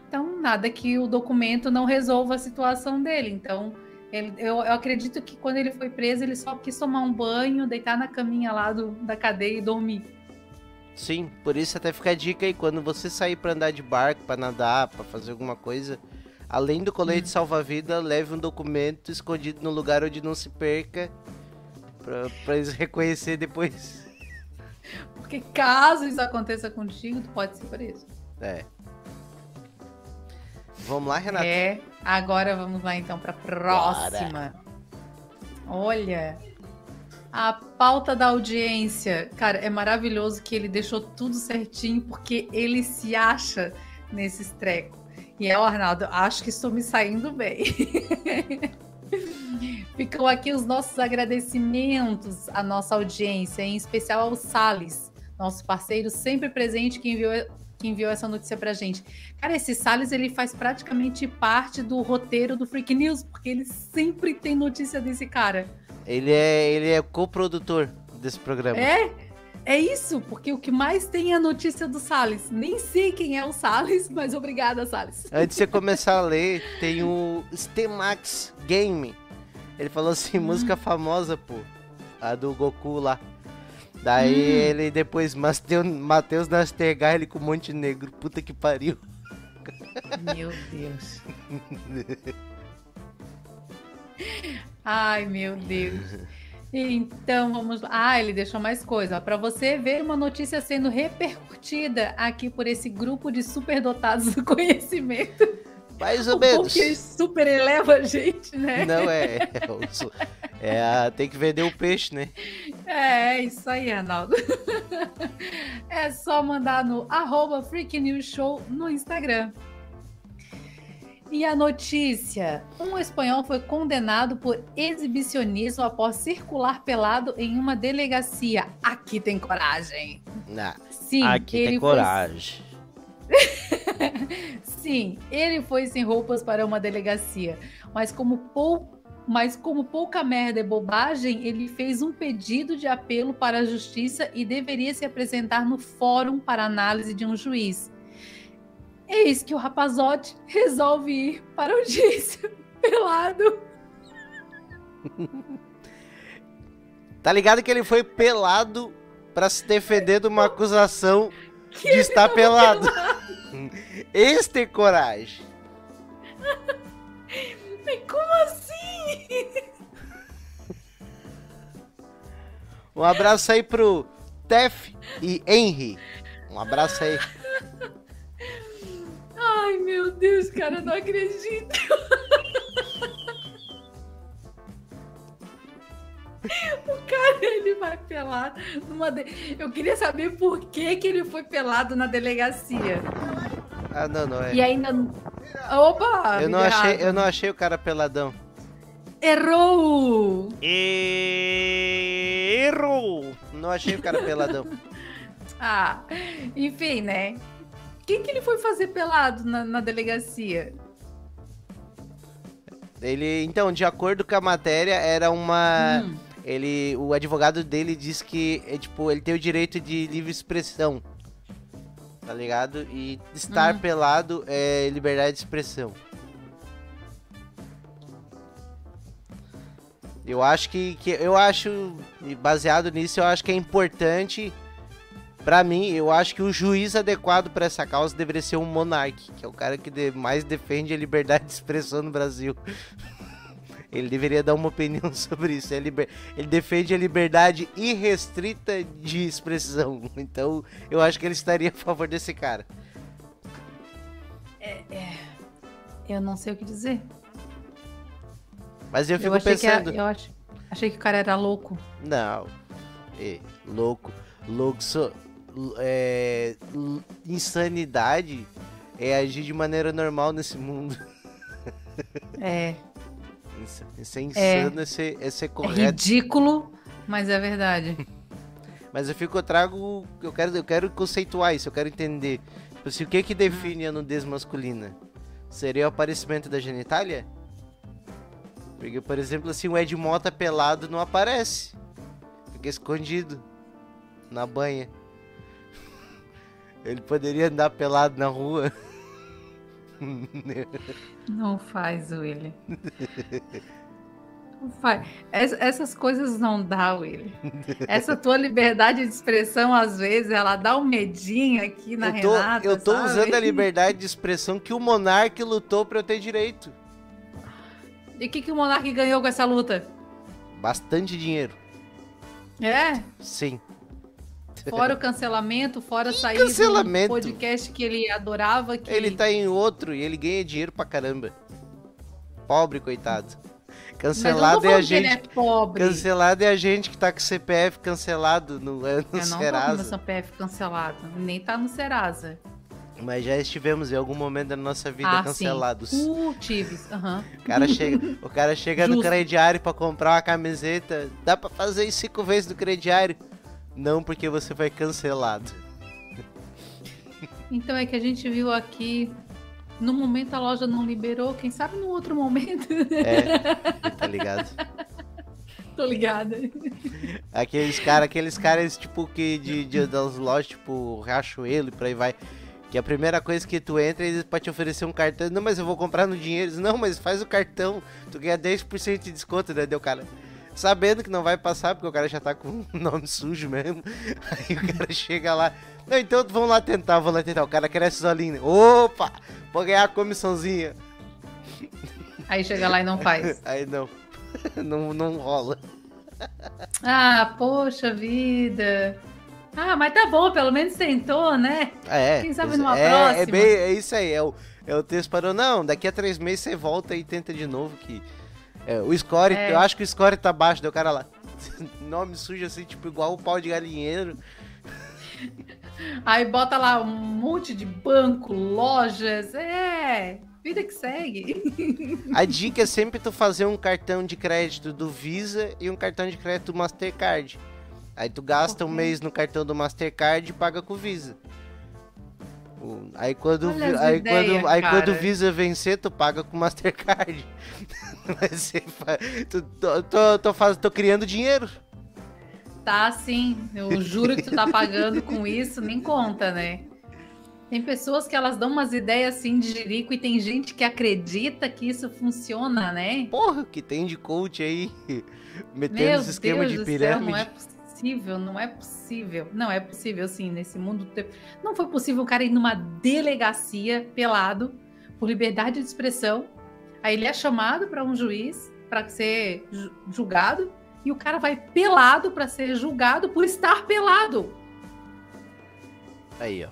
Então, nada que o documento não resolva a situação dele. Então, ele- eu, eu acredito que quando ele foi preso, ele só quis tomar um banho, deitar na caminha lá do, da cadeia e dormir. Sim, por isso até fica a dica aí, quando você sair pra andar de barco, pra nadar, pra fazer alguma coisa, além do colete salva-vida, leve um documento escondido no lugar onde não se perca, pra, pra eles reconhecer depois. Porque caso isso aconteça contigo, tu pode ser preso. É. Vamos lá, Renato? É, agora vamos lá então para próxima. Olha, a pauta da audiência, cara, é maravilhoso que ele deixou tudo certinho porque ele se acha nesses trecos. E é o Arnaldo, acho que estou me saindo bem. <laughs> Ficam aqui os nossos agradecimentos à nossa audiência, em especial ao Salles, nosso parceiro sempre presente que enviou, que enviou essa notícia pra gente. Cara, esse Salles ele faz praticamente parte do roteiro do Freak News, porque ele sempre tem notícia desse cara. Ele é, ele é coprodutor desse programa. É? É isso, porque o que mais tem é a notícia do Salles. Nem sei quem é o Salles, <laughs> mas obrigada, Salles. Antes de você começar a ler, tem o Stemax Game. Ele falou assim, música famosa, pô. A do Goku lá. Daí Hum. ele depois, Matheus Nastergar, ele com Montenegro. Puta que pariu. Meu Deus. Ai, meu Deus. Então vamos lá. Ah, ele deixou mais coisa. Para você ver uma notícia sendo repercutida aqui por esse grupo de superdotados do <laughs> conhecimento. Mais ou <laughs> O menos. que super eleva a gente, né? Não é. É, é a- tem que vender o peixe, né? <laughs> É, isso aí, Arnaldo. <laughs> É só mandar no arroba Freak News Show no Instagram. E a notícia: um espanhol foi condenado por exibicionismo após circular pelado em uma delegacia. Aqui tem coragem. Não. Sim, Aqui tem foi- coragem. <laughs> Sim, ele foi sem roupas para uma delegacia, mas como, pou... mas como pouca merda é bobagem, ele fez um pedido de apelo para a justiça e deveria se apresentar no fórum para análise de um juiz. Eis que o rapazote resolve ir para a audiência <laughs> pelado. <laughs> Tá ligado que ele foi pelado pra se defender de uma acusação de estar pelado. <laughs> Esse tem coragem. Um abraço aí pro Tef e Henry. Um abraço aí. Ai, meu Deus, cara, eu não acredito. O cara, ele vai pelado numa. de- Eu queria saber por que, que ele foi pelado na delegacia. Ah, não, não é. E ainda. Opa! Eu não, achei, eu não achei o cara peladão. Errou! Errou! Não achei o cara peladão. <laughs> Ah, enfim, né? O que, que ele foi fazer pelado na, na delegacia? Ele, então, de acordo com a matéria, era uma. Hum, Ele, o advogado dele disse que, é, tipo, ele tem o direito de livre expressão. Tá ligado? E estar Hum. pelado é liberdade de expressão. Eu acho que, que eu acho, baseado nisso, eu acho que é importante pra mim, eu acho que o juiz adequado pra essa causa deveria ser um monarca, que é o cara que mais defende a liberdade de expressão no Brasil. <laughs> Ele deveria dar uma opinião <laughs> sobre isso. É liber- Ele defende a liberdade irrestrita de expressão. <laughs> Então, eu acho que ele estaria a favor desse cara. eu não sei o que dizer. Mas eu fico eu achei pensando. que eu ach- achei que o cara era louco. Não. É, louco. Louco. so- é, insanidade é agir de maneira normal nesse mundo. É, <laughs> Isso, isso é insano, é, é é correto. ridículo, mas é verdade. <laughs> Mas eu fico, eu trago. Eu quero, eu quero conceituar isso, eu quero entender. Tipo assim, o que que define a nudez masculina? Seria o aparecimento da genitália? Porque, por exemplo, assim, o Ed Mota pelado não aparece. Fica escondido na banha. Ele poderia andar pelado na rua. Não faz, Willy. Não faz. Es- essas coisas não dá, Willy. Essa tua liberdade de expressão, às vezes, ela dá um medinho aqui na eu tô, Renata, eu tô sabe? usando a liberdade de expressão que o monarca lutou pra eu ter direito. E o que, que o Monark ganhou com essa luta? Bastante dinheiro. É? Sim. Fora o cancelamento, fora sair cancelamento? do podcast que ele adorava. Que... Ele tá em outro e ele ganha dinheiro pra caramba. Pobre, coitado. Cancelado é a que ele gente. é pobre. Cancelado é a gente que tá com CPF cancelado no, no Eu não tô com meu Serasa. CPF cancelado. Nem tá no Serasa. Mas já estivemos em algum momento da nossa vida ah, cancelados. sim. Uh, Tives. Aham. O cara chega, o cara chega no crediário pra comprar uma camiseta. Dá pra fazer isso cinco vezes no crediário? Não, porque você foi cancelado. Então é que a gente viu aqui. No momento a loja não liberou, quem sabe no outro momento. É, tá ligado? <laughs> Tô ligada. Aqueles caras, aqueles caras, tipo, que de, de- das lojas, tipo, Riachuelo e por aí vai. Que a primeira coisa que tu entra, eles podem te oferecer um cartão. Não, mas eu vou comprar no dinheiro. Eles, Não, mas faz o cartão. Tu ganha 10% de desconto, né? Deu cara. Sabendo que não vai passar, porque o cara já tá com <laughs> o nome sujo mesmo. <laughs> Aí o cara chega lá. Não, então vamos lá tentar, vamos lá tentar. O cara cresce sozinho. Opa! Vou ganhar a comissãozinha. <laughs> Aí chega lá e não faz. Aí não. Não, não rola. Ah, poxa vida. Ah, mas tá bom, pelo menos tentou, né? É. Quem sabe numa é, É, próxima? bem, é isso aí, é o, é o texto parou. Não, daqui a três meses você volta e tenta de novo. que é, O score, É. eu acho que o score tá baixo, deu cara lá. <laughs> Nome sujo assim, tipo, igual o pau de galinheiro. Aí bota lá um monte de banco, lojas. É, vida que segue. <laughs> A dica é sempre tu fazer um cartão de crédito do Visa e um cartão de crédito do Mastercard. Aí tu gasta um mês no cartão do Mastercard e paga com o Visa. Aí quando, Olha aí, ideias, quando, aí quando o. Visa vencer, tu paga com o Mastercard. <laughs> Mas tu- tô, tô, tô, faz- tô criando dinheiro. Tá sim, eu juro que tu tá pagando com isso, nem conta, né? Tem pessoas que elas dão umas ideias assim de jirico e tem gente que acredita que isso funciona, né? Porra, que tem de coach aí? <laughs> Metendo Meu esse esquema Deus de do céu, pirâmide. não é possível, não é possível. Não é possível, sim, nesse mundo. Não foi possível o cara ir numa delegacia pelado por liberdade de expressão. Aí ele é chamado para um juiz para ser ju- julgado e o cara vai pelado para ser julgado por estar pelado. Aí, ó.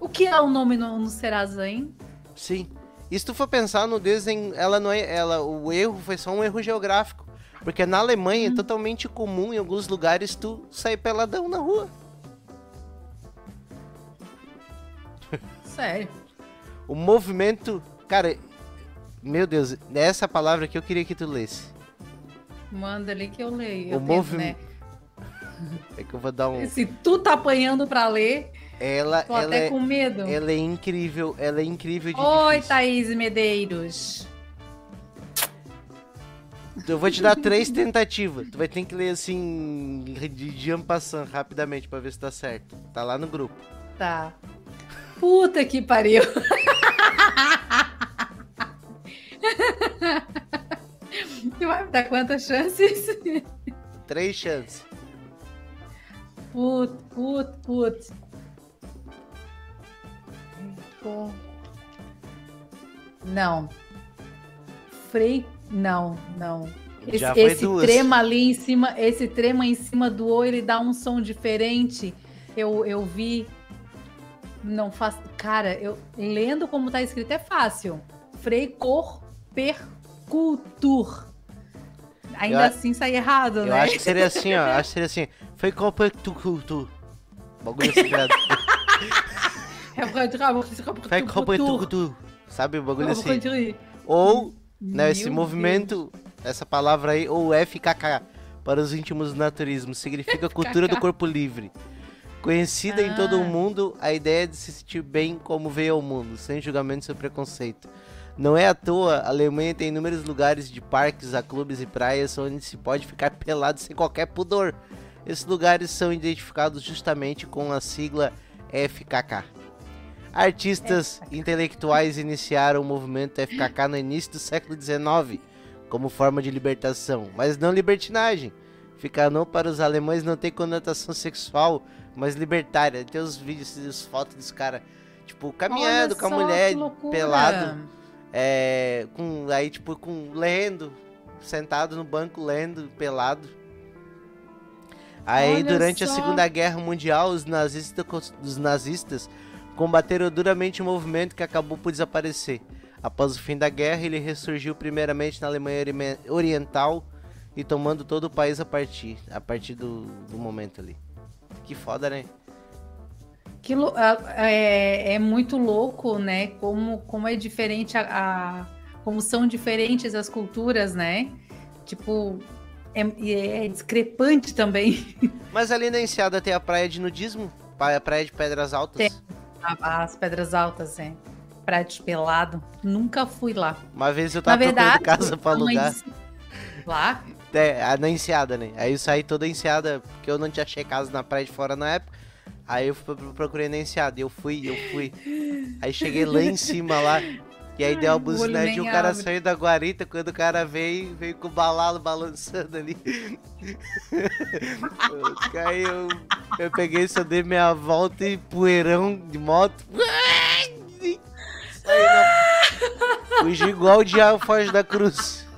O que é o nome no, no Serasa, hein? Sim. E se tu for pensar no desenho, ela não é. Ela, o erro foi só um erro geográfico. Porque na Alemanha é totalmente comum em alguns lugares tu sair peladão na rua. <laughs> Sério. O movimento. Cara, meu Deus, essa palavra aqui eu queria que tu lesse. Manda ali que eu leio. O Eu tento, movi- né? É que eu vou dar um. Se tu tá apanhando pra ler, Ela, tô ela, até é, com medo. ela é incrível, ela é incrível de Oi, difícil. Thaís Medeiros. Eu vou te dar três tentativas. Tu vai ter que ler assim, de en passant, rapidamente, pra ver se tá certo. Tá lá no grupo. Tá. Puta que pariu. Tu <laughs> vai me dar quantas chances? Três chances. Put, put, put. Não. Frei. Não, não. Esse, esse trema ali em cima, esse trema em cima do O, ele dá um som diferente. Eu, eu vi. Não faz. Cara, eu lendo como tá escrito é fácil. Freicor percultur. Ainda Eu assim sai errado, Eu né? acho que seria <laughs> assim, ó. Acho que seria assim. Tu, tu. Bagulho assim, <laughs> tudo. Sabe o bagulho assim? Ou, né, esse Meu movimento, essa palavra aí, ou FKK, para os íntimos do naturismo, significa <laughs> cultura do corpo livre. Conhecida em todo o Ah. mundo, a ideia de se sentir bem como veio ao mundo, sem julgamento e preconceito. Não é à toa, a Alemanha tem inúmeros lugares de parques a clubes e praias onde se pode ficar pelado sem qualquer pudor. Esses lugares são identificados justamente com a sigla FKK. Artistas intelectuais iniciaram o movimento FKK no início do século XIX como forma de libertação, mas não libertinagem. Ficanou para os alemães não tem conotação sexual, mas libertária. Tem os vídeos, as fotos dos caras, tipo, caminhando com a mulher pelado, é, com aí tipo com lendo, sentado no banco lendo, pelado. Aí Olha durante a só. Segunda Guerra Mundial, os nazistas, os nazistas combateram duramente o movimento que acabou por desaparecer. Após o fim da guerra, ele ressurgiu primeiramente na Alemanha Oriental e tomando todo o país a partir, a partir do, do momento ali. Que foda, né? Que lou- a- é, é muito louco, né? Como, como é diferente a, a- Como são diferentes as culturas, né? Tipo, é, e é discrepante também <laughs> Mas ali na Enseada tem a praia de nudismo, a praia de Pedras Altas. Tem. As pedras altas, é. De pelado. Nunca fui lá. Uma vez eu Na tava verdade, procurando casa pra mãe alugar. disse- Lá? É, na enseada, né? Aí eu saí toda enseada, porque eu não tinha achei casa na praia de fora na época. Aí eu procurei na enseada, e eu fui, eu fui. Aí cheguei lá em cima lá, e aí deu uma buzinete e o cara abre. saiu da guarita, quando o cara veio, veio com o balalo balançando ali. <laughs> Eu Caí, eu, eu peguei, só dei minha volta e poeirão de moto. Saí na... Fugi igual o diabo foge da cruz.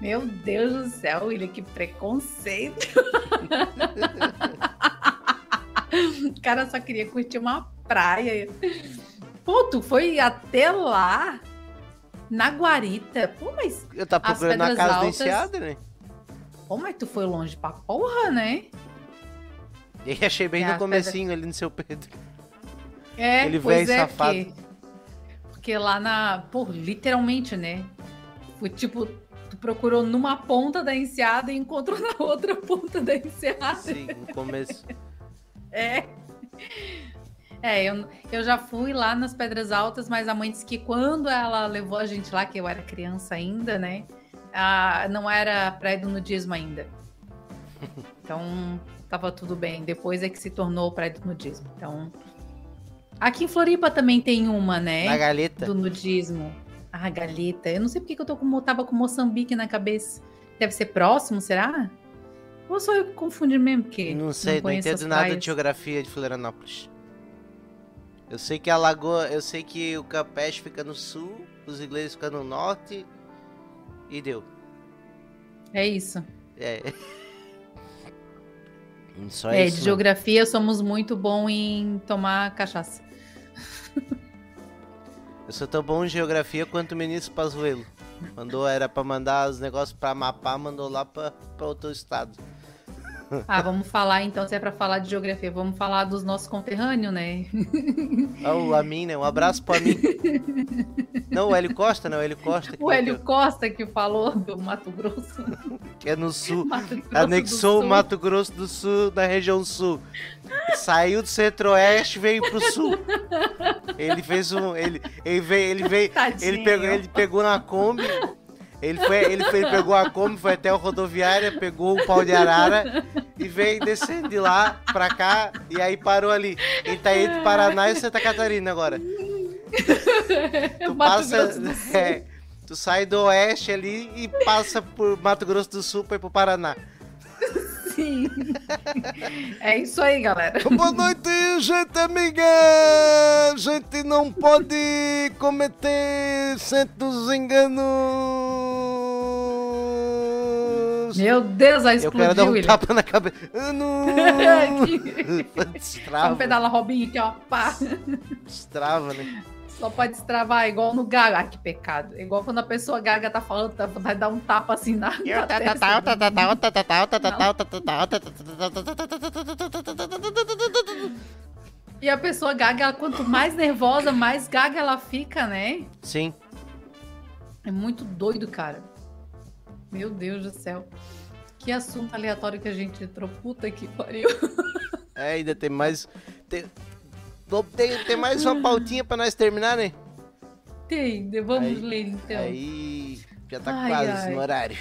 Meu Deus do céu, William, que preconceito. <laughs> o cara só queria curtir uma praia. Pô, tu foi até lá? Na Guarita? Pô, mas, Eu tava procurando a casa da Altas- enseada, né? pô, mas tu foi longe pra porra, né? E achei bem É, no comecinho ali no seu Pedro. É, Ele pois é, safado. Porque, porque lá na. Pô, literalmente, né? Foi tipo, tu procurou numa ponta da enseada e encontrou na outra <laughs> ponta da enseada. Sim, no começo. É. É, eu, eu já fui lá nas Pedras Altas, mas a mãe disse que quando ela levou a gente lá, que eu era criança ainda, né? ah, não era praia do nudismo ainda. <laughs> Então, tava tudo bem. Depois é que se tornou praia do nudismo. Então, aqui em Floripa também tem uma, né? Na galeta. do nudismo. Ah, Galeta. Eu não sei porque que eu tô com, tava com Moçambique na cabeça. Deve ser próximo, será? Ou só eu que confundi mesmo? Porque Não sei, não, conheço entendo nada praias. de geografia de Florianópolis. Eu sei que a lagoa, eu sei que o Campeche fica no sul, os ingleses ficam no norte e deu. É isso. É. <laughs> Só é, isso. de não. geografia somos muito bom em tomar cachaça. Eu sou tão bom em geografia quanto o ministro Pazuello. Mandou, era pra mandar os negócios pra Amapá, mandou lá pra outro estado. <laughs> Ah, vamos falar então, se é pra falar de geografia, vamos falar dos nossos conterrâneos, né? <laughs> Ah, o Amin, né? Um abraço pro Amin. <laughs> Não, o Hélio Costa, não, o Hélio Costa. que- O Hélio Costa que falou do Mato Grosso. Que é no sul. Anexou o. Mato Grosso do Sul na região sul. Saiu do centro-oeste e veio pro sul. Ele fez um. Ele, ele veio. Ele, veio Tadinho. ele, pegou, ele pegou na Kombi. Ele, foi, ele, foi, ele pegou a Kombi, foi até a rodoviária, pegou o pau de arara e veio descendo de lá pra cá e aí parou ali. Ele tá entre Paraná e Santa Catarina agora. Tu passa. É, tu sai do oeste ali e passa por Mato Grosso do Sul pra ir pro Paraná. Sim. <laughs> É isso aí, galera. Boa noite, gente amiga! A gente não pode cometer certos enganos. Meu Deus, vai Eu quero dar um William. tapa na cabeça. Não! <laughs> Vamos Destrava, pedalar Robinho aqui, ó. Pá. destrava, né? Só pode destravar igual no gaga. Ah, que pecado. Igual quando a pessoa gaga tá falando, tá, vai dar um tapa assim na. E a pessoa gaga, quanto mais nervosa, mais gaga ela fica, né? Sim. É muito doido, cara. Meu Deus do céu. Que assunto aleatório que a gente entrou. Puta que pariu. É, ainda tem mais. Tem, tem, tem mais uma pautinha pra nós terminar, né? Tem, vamos Aí- ler então. Aí já tá Ai, quase ai. no horário.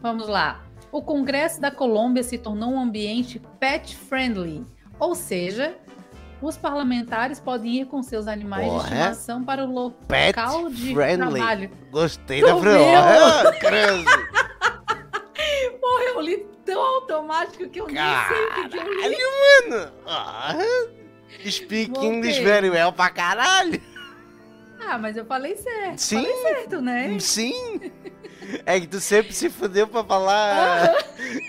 Vamos lá. O Congresso da Colômbia se tornou um ambiente pet friendly, ou seja, os parlamentares podem ir com seus animais de estimação para o local Pet de friendly. trabalho. Gostei Tu da. Cruz. Porra, eu li tão automático que eu nem sei o que, que eu li. Caralho, mano. Ah, speak Voltei. English very well pra caralho. Ah, mas eu falei certo. Sim. Falei certo, né? Sim. É que tu sempre se fudeu pra falar.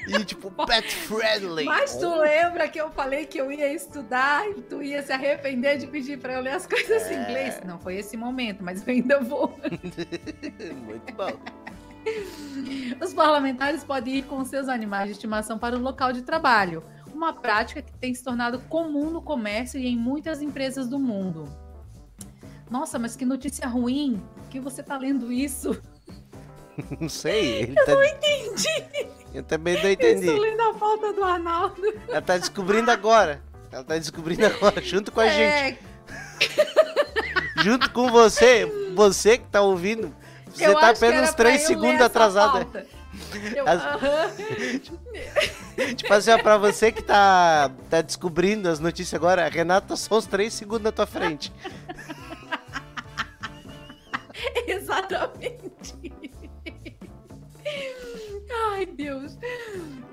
E tipo, pet friendly. Mas tu lembra que eu falei que eu ia estudar e tu ia se arrepender de pedir pra eu ler as coisas É. em inglês? Não foi esse momento, mas eu ainda vou. <laughs> Muito bom. Os parlamentares podem ir com seus animais de estimação para o local de trabalho, uma prática que tem se tornado comum no comércio e em muitas empresas do mundo. Nossa, mas que notícia ruim que você tá lendo isso. <laughs> Não sei. Eu tá... não entendi. Eu também não Eu entendi. estou lendo a falta do Arnaldo. Ela tá descobrindo agora. Ela tá descobrindo agora, junto com a gente. É, Junto com você. Você que tá ouvindo. Você eu tá acho que apenas era pra 3 eu segundos atrasada. pauta. Eu, As- aham. <laughs> Tipo assim, ó, pra você que tá, tá descobrindo as notícias agora, a Renata só uns 3 segundos na tua frente. <laughs> Exatamente. Ai, Deus.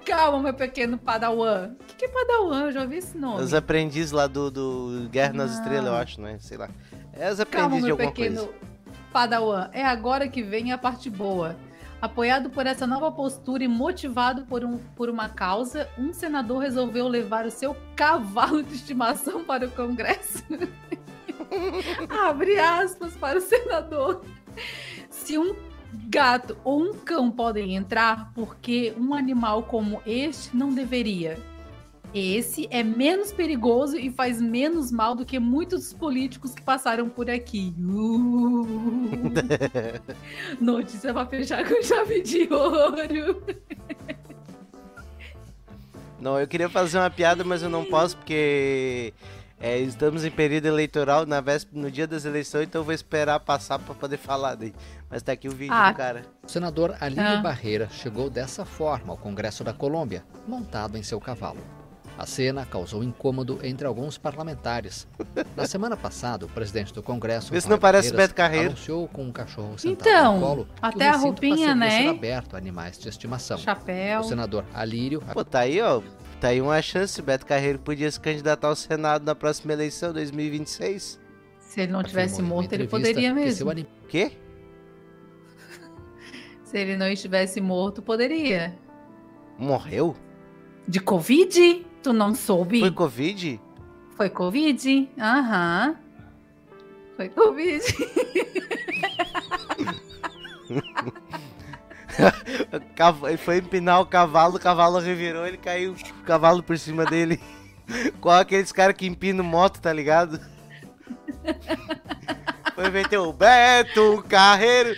Calma, meu pequeno padawan. O que, que é padawan? Eu já ouvi esse nome. Os aprendizes lá do, do Guerra nas Não. Estrelas, eu acho, né? Sei lá. É os Calma, aprendizes de meu alguma pequeno coisa. padawan. É agora que vem a parte boa. Apoiado por essa nova postura e motivado por, um, por uma causa, um senador resolveu levar o seu cavalo de estimação para o Congresso. <laughs> Abre aspas para o senador. Se um gato ou um cão podem entrar, porque um animal como este não deveria? Esse é menos perigoso e faz menos mal do que muitos dos políticos que passaram por aqui. Uh. <laughs> Notícia pra fechar com chave de ouro. Não, eu queria fazer uma piada, mas eu não posso porque é, estamos em período eleitoral na véspera, no dia das eleições, então eu vou esperar passar pra poder falar daí. Mas tá aqui o vídeo Ah. do cara. O senador Alírio Ah. Barreira chegou dessa forma ao Congresso da Colômbia, montado em seu cavalo. A cena causou incômodo entre alguns parlamentares. Na semana passada, o presidente do Congresso, se não parece Beto Carreiro. anunciou com um cachorro sentado Então, no colo que até o a roupinha, né? aberto a animais de estimação. Chapéu. O senador Alírio Pô, tá aí, ó. Tá aí uma chance. O Beto Carreiro podia se candidatar ao Senado na próxima eleição, 2026. Se ele não tivesse morto, ele poderia mesmo. anim- Quê? <laughs> Se ele não estivesse morto, poderia. Morreu? De Covid? Tu não soube? Foi Covid? Foi Covid? Aham. Foi Covid. <laughs> Ele foi empinar o cavalo, o cavalo revirou, ele caiu o cavalo por cima dele. <laughs> Qual aqueles caras que empinam moto, tá ligado? <laughs> Foi meter o Beto Carreiro.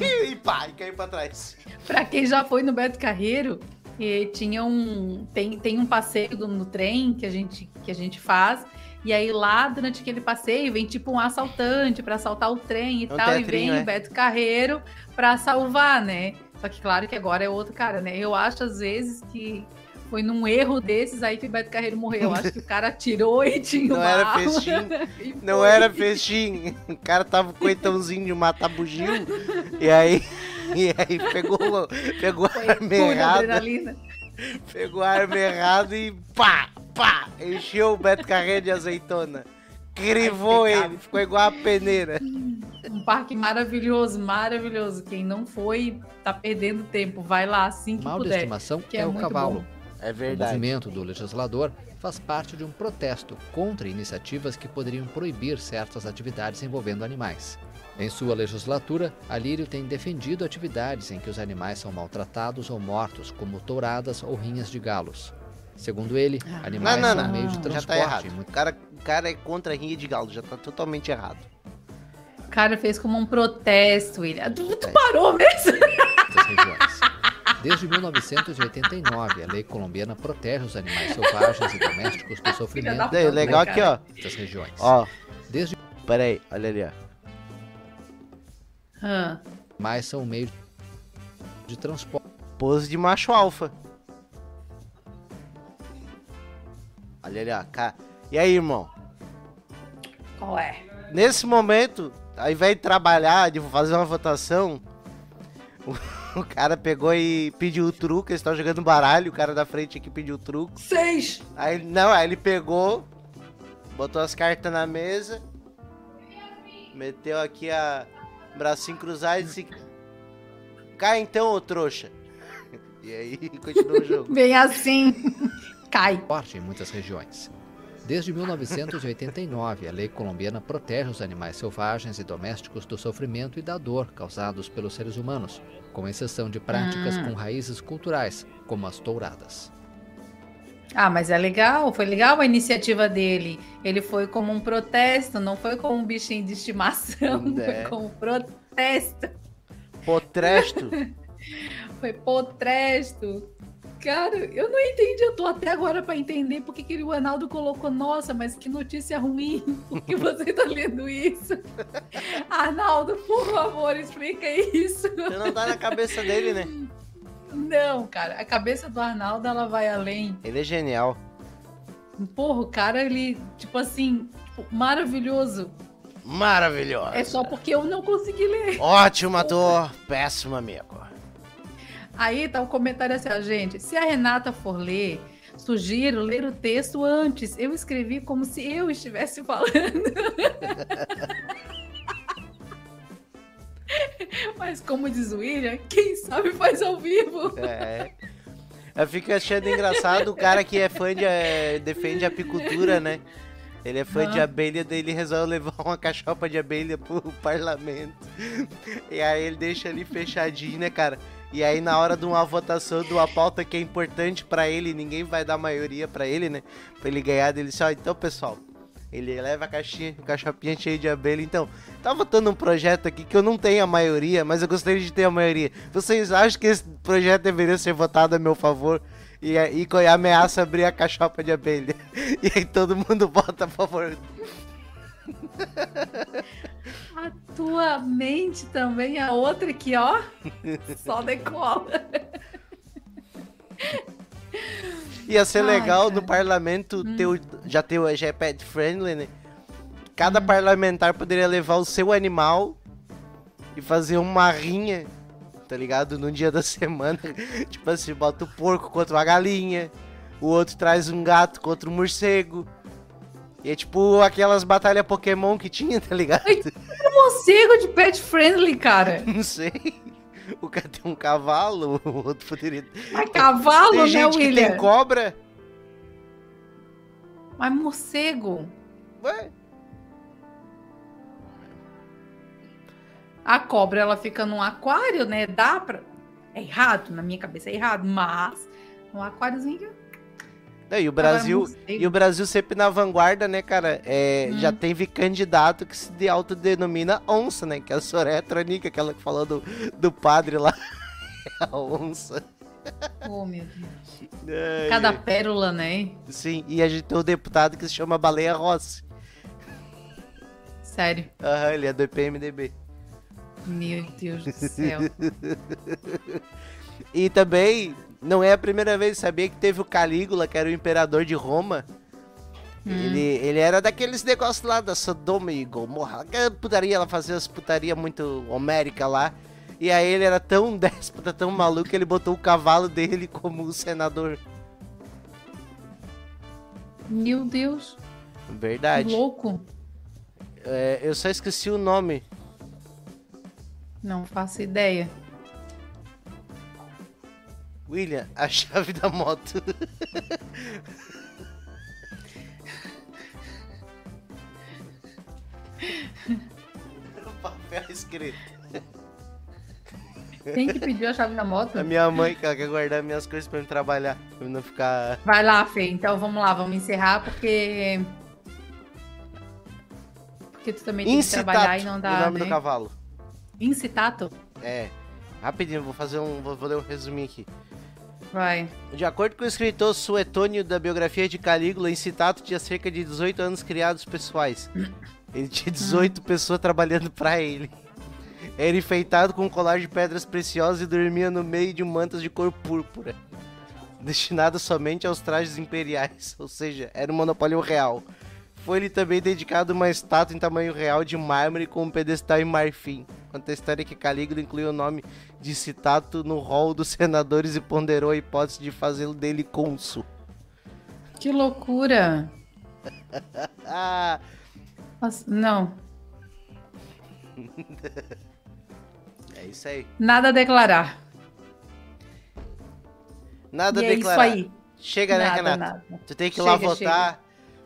E pá, e caiu pra trás. pra quem já foi no Beto Carreiro, eh, tinha um tem, tem um passeio do- no trem que a gente que a gente faz. E aí lá durante aquele passeio vem tipo um assaltante pra assaltar o trem e É um tal e teatrinho, vem é. o Beto Carreiro pra salvar, né? Só que claro que agora é outro cara, né? Eu acho às vezes que foi num erro desses aí que o Beto Carreiro morreu. Eu acho que o cara atirou <laughs> e tinha Não era festim. <laughs> e Não era festim. O cara tava com coitãozinho de matar bugio. E aí. E aí pegou, pegou a Foi arma errada. Pegou a arma errada e pá, pá, encheu o Beto Carreiro de azeitona. Crivou ele, ficou igual a peneira. Um parque maravilhoso, maravilhoso. Quem não foi, tá perdendo tempo. Vai lá assim que Mal de puder. estimação que é, é o muito cavalo. É O verdade. movimento do legislador faz parte de um protesto contra iniciativas que poderiam proibir certas atividades envolvendo animais. Em sua legislatura, Alírio tem defendido atividades em que os animais são maltratados ou mortos, como touradas ou rinhas de galos. Segundo ele, Ah. Não, animais não, são não. meio de Já transporte. tá errado. em O cara, o cara é contra a rinha de galo, já tá totalmente errado. O cara fez como um protesto, William. Tu, tu parou mesmo? Desde 1989, a lei colombiana protege os animais selvagens e domésticos do sofrimento da Daí, legal aqui, ó. muitas regiões. Ó, Desde pera aí, olha ali, ó. Ah, mais são um meio de transporte. Pose de macho alfa. Olha ali, ó. ca- E aí, irmão? qual é? Nesse momento, ao invés de trabalhar, de fazer uma votação, <laughs> o, cara pegou e pediu o truque. Eles estavam jogando baralho, o cara da frente aqui pediu o truque. Seis! Aí, não, aí ele pegou, botou as cartas na mesa, meteu aqui a bracinho cruzado e disse: Cai então, ô trouxa. <laughs> E aí continuou o jogo. Bem assim. <laughs> Cai. em muitas regiões. Desde 1989, a lei colombiana protege os animais selvagens e domésticos do sofrimento e da dor causados pelos seres humanos, com exceção de práticas Hum. com raízes culturais, como as touradas. Ah, mas é legal, foi legal a iniciativa dele. Ele foi como um protesto, não foi como um bichinho de estimação, É. foi como um protesto, Potresto. <laughs> foi protesto. Cara, eu não entendi, eu tô até agora pra entender por que, que o Arnaldo colocou, nossa, mas que notícia ruim, <laughs> por que você tá lendo isso? <laughs> Arnaldo, por favor, explica isso. Você não tá na cabeça dele, né? <laughs> Não, cara, a cabeça do Arnaldo, ela vai além. Ele é genial. Porra, o cara, ele, tipo assim, tipo, maravilhoso. Maravilhoso. É só porque eu não consegui ler. Ótimo ator, péssimo amigo. Aí tá o comentário assim, ó, gente. Se a Renata for ler, sugiro ler o texto antes. Eu escrevi como se eu estivesse falando. <laughs> Mas como diz o William, quem sabe faz ao vivo. É. Eu fico achando engraçado o cara que é fã de. é, defende a apicultura, né? Ele é fã de Ah. abelha, daí ele resolve levar uma cachopa de abelha pro parlamento. E aí ele deixa ali fechadinho, né, cara? E aí na hora de uma votação de uma pauta que é importante pra ele, ninguém vai dar maioria pra ele, né? Pra ele ganhar dele só. Então, pessoal, ele leva a caixinha, a cachopinha cheia de abelha. Então, tá votando um projeto aqui que eu não tenho a maioria, mas eu gostaria de ter a maioria. Vocês acham que esse projeto deveria ser votado a meu favor? E, e ameaça abrir a cachopa de abelha. <laughs> E aí todo mundo <laughs> vota a favor. <laughs> A tua mente também, a outra aqui, ó. <laughs> Só decola. Ia ser Ai, legal cara. no parlamento ter o, já ter o já é pet friendly, né? Cada parlamentar poderia levar o seu animal e fazer uma rinha, tá ligado? No dia da <laughs> semana. tipo assim, bota o porco contra uma galinha, o outro traz um gato contra um morcego. E é tipo aquelas batalhas Pokémon que tinha, tá ligado? Morcego de pet friendly, cara. <laughs> Não sei. O cara tem um cavalo, o outro poderia. Mas cavalo, tem né, gente que William? tem cobra. Mas morcego. Ué, A cobra, ela fica num aquário, né? Dá pra. É errado, na minha cabeça é errado, mas um aquáriozinho. Não, e o Brasil, e o Brasil sempre na vanguarda, né, cara? É, Hum. Já teve candidato que se de autodenomina onça, né? Que é a Soraya Tronica, aquela que falou do, do padre lá. <laughs> a onça. Oh, meu Deus. Cada pérola, né? Sim, e a gente tem um deputado que se chama Baleia Rossi. Sério. Aham, ele é do PMDB. Meu Deus do céu. <laughs> E também, não é a primeira vez, sabia que teve o Calígula, que era o imperador de Roma. Hum. Ele, ele era daqueles negócios lá da Sodoma e Gomorra. Aquela putaria, ela fazia as putaria muito homérica lá. E aí ele era tão <laughs> déspota, tão maluco, que ele botou o cavalo dele como senador. Meu Deus. Que Verdade. louco. É, eu só esqueci o nome. Não faço ideia. William, a chave da moto. o papel escrito. Quem que pediu a chave da moto? A minha mãe, que ela quer guardar minhas coisas pra eu trabalhar. Pra eu não ficar. Vai lá, Fê. Então vamos lá, vamos encerrar porque. Porque tu também tem que trabalhar e não dá. o nome né? do cavalo. Incitato? É. Rapidinho, vou fazer um. Vou, vou ler um resuminho aqui. Vai. De acordo com o escritor Suetônio da biografia de Calígula, Incitato tinha cerca de 18 anos criados pessoais. Ele tinha 18 <laughs> pessoas trabalhando pra ele. Era enfeitado com um colar de pedras preciosas e dormia no meio de mantas de cor púrpura. Destinado somente aos trajes imperiais, ou seja, era um monopólio real. Foi-lhe também dedicado uma estátua em tamanho real de mármore com um pedestal em marfim. Conta a história que Calígula incluiu o nome de Citato no rol dos senadores e ponderou a hipótese de fazê-lo dele cônsul. Que loucura. Ah, Nossa, não. é isso aí. Nada a declarar. Nada e a é isso declarar. aí. Chega, né, Nada, Renato? nada. Tu tem que ir lá Chega, votar.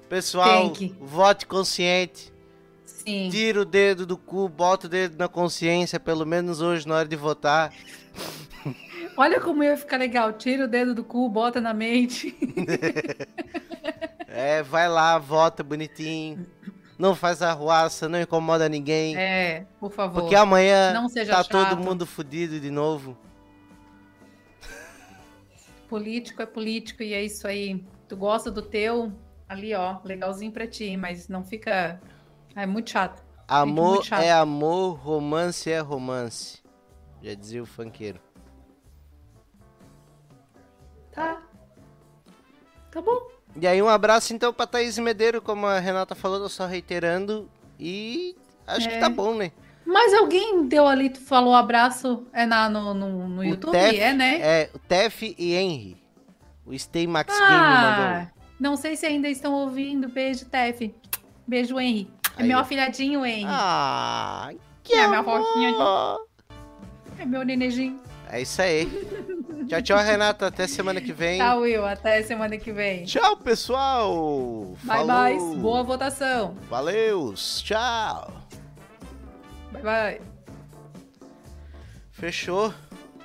Pessoal, Tem que. vote consciente. Sim. Tira o dedo do cu, bota o dedo na consciência, pelo menos hoje, na hora de votar. Olha como ia ficar legal. Tira o dedo do cu, bota na mente. <laughs> É, vai lá, vota bonitinho. Não faz arruaça, não incomoda ninguém. É, por favor. porque amanhã Não seja tá chato. todo mundo fudido de novo. Político é político e é isso aí. Tu gosta do teu, ali ó, legalzinho pra ti, mas não fica. É muito chato. Amor muito chato. é amor, romance é romance. Já dizia o funkeiro. Tá. Tá bom. E aí, um abraço então pra Thaís Medeiro, como a Renata falou, tô só reiterando. E acho que É. tá bom, né? Mas alguém deu ali, tu falou abraço, é na, no, no, no YouTube? Tef- É, né? É, o Tef e Henry. O Stay Max Game mandou. Ah, não sei se ainda estão ouvindo. Beijo, Tef. Beijo, Henry. É Aí, meu afilhadinho, Henry. Ah, que É, minha amor. fotinha É meu nenejinho. É isso aí. tchau, tchau, Renata. Até semana que vem. Tá, Will. Até semana que vem. Tchau, pessoal. Bye, bye. Boa votação. Valeu. Tchau. Bye, bye. Fechou.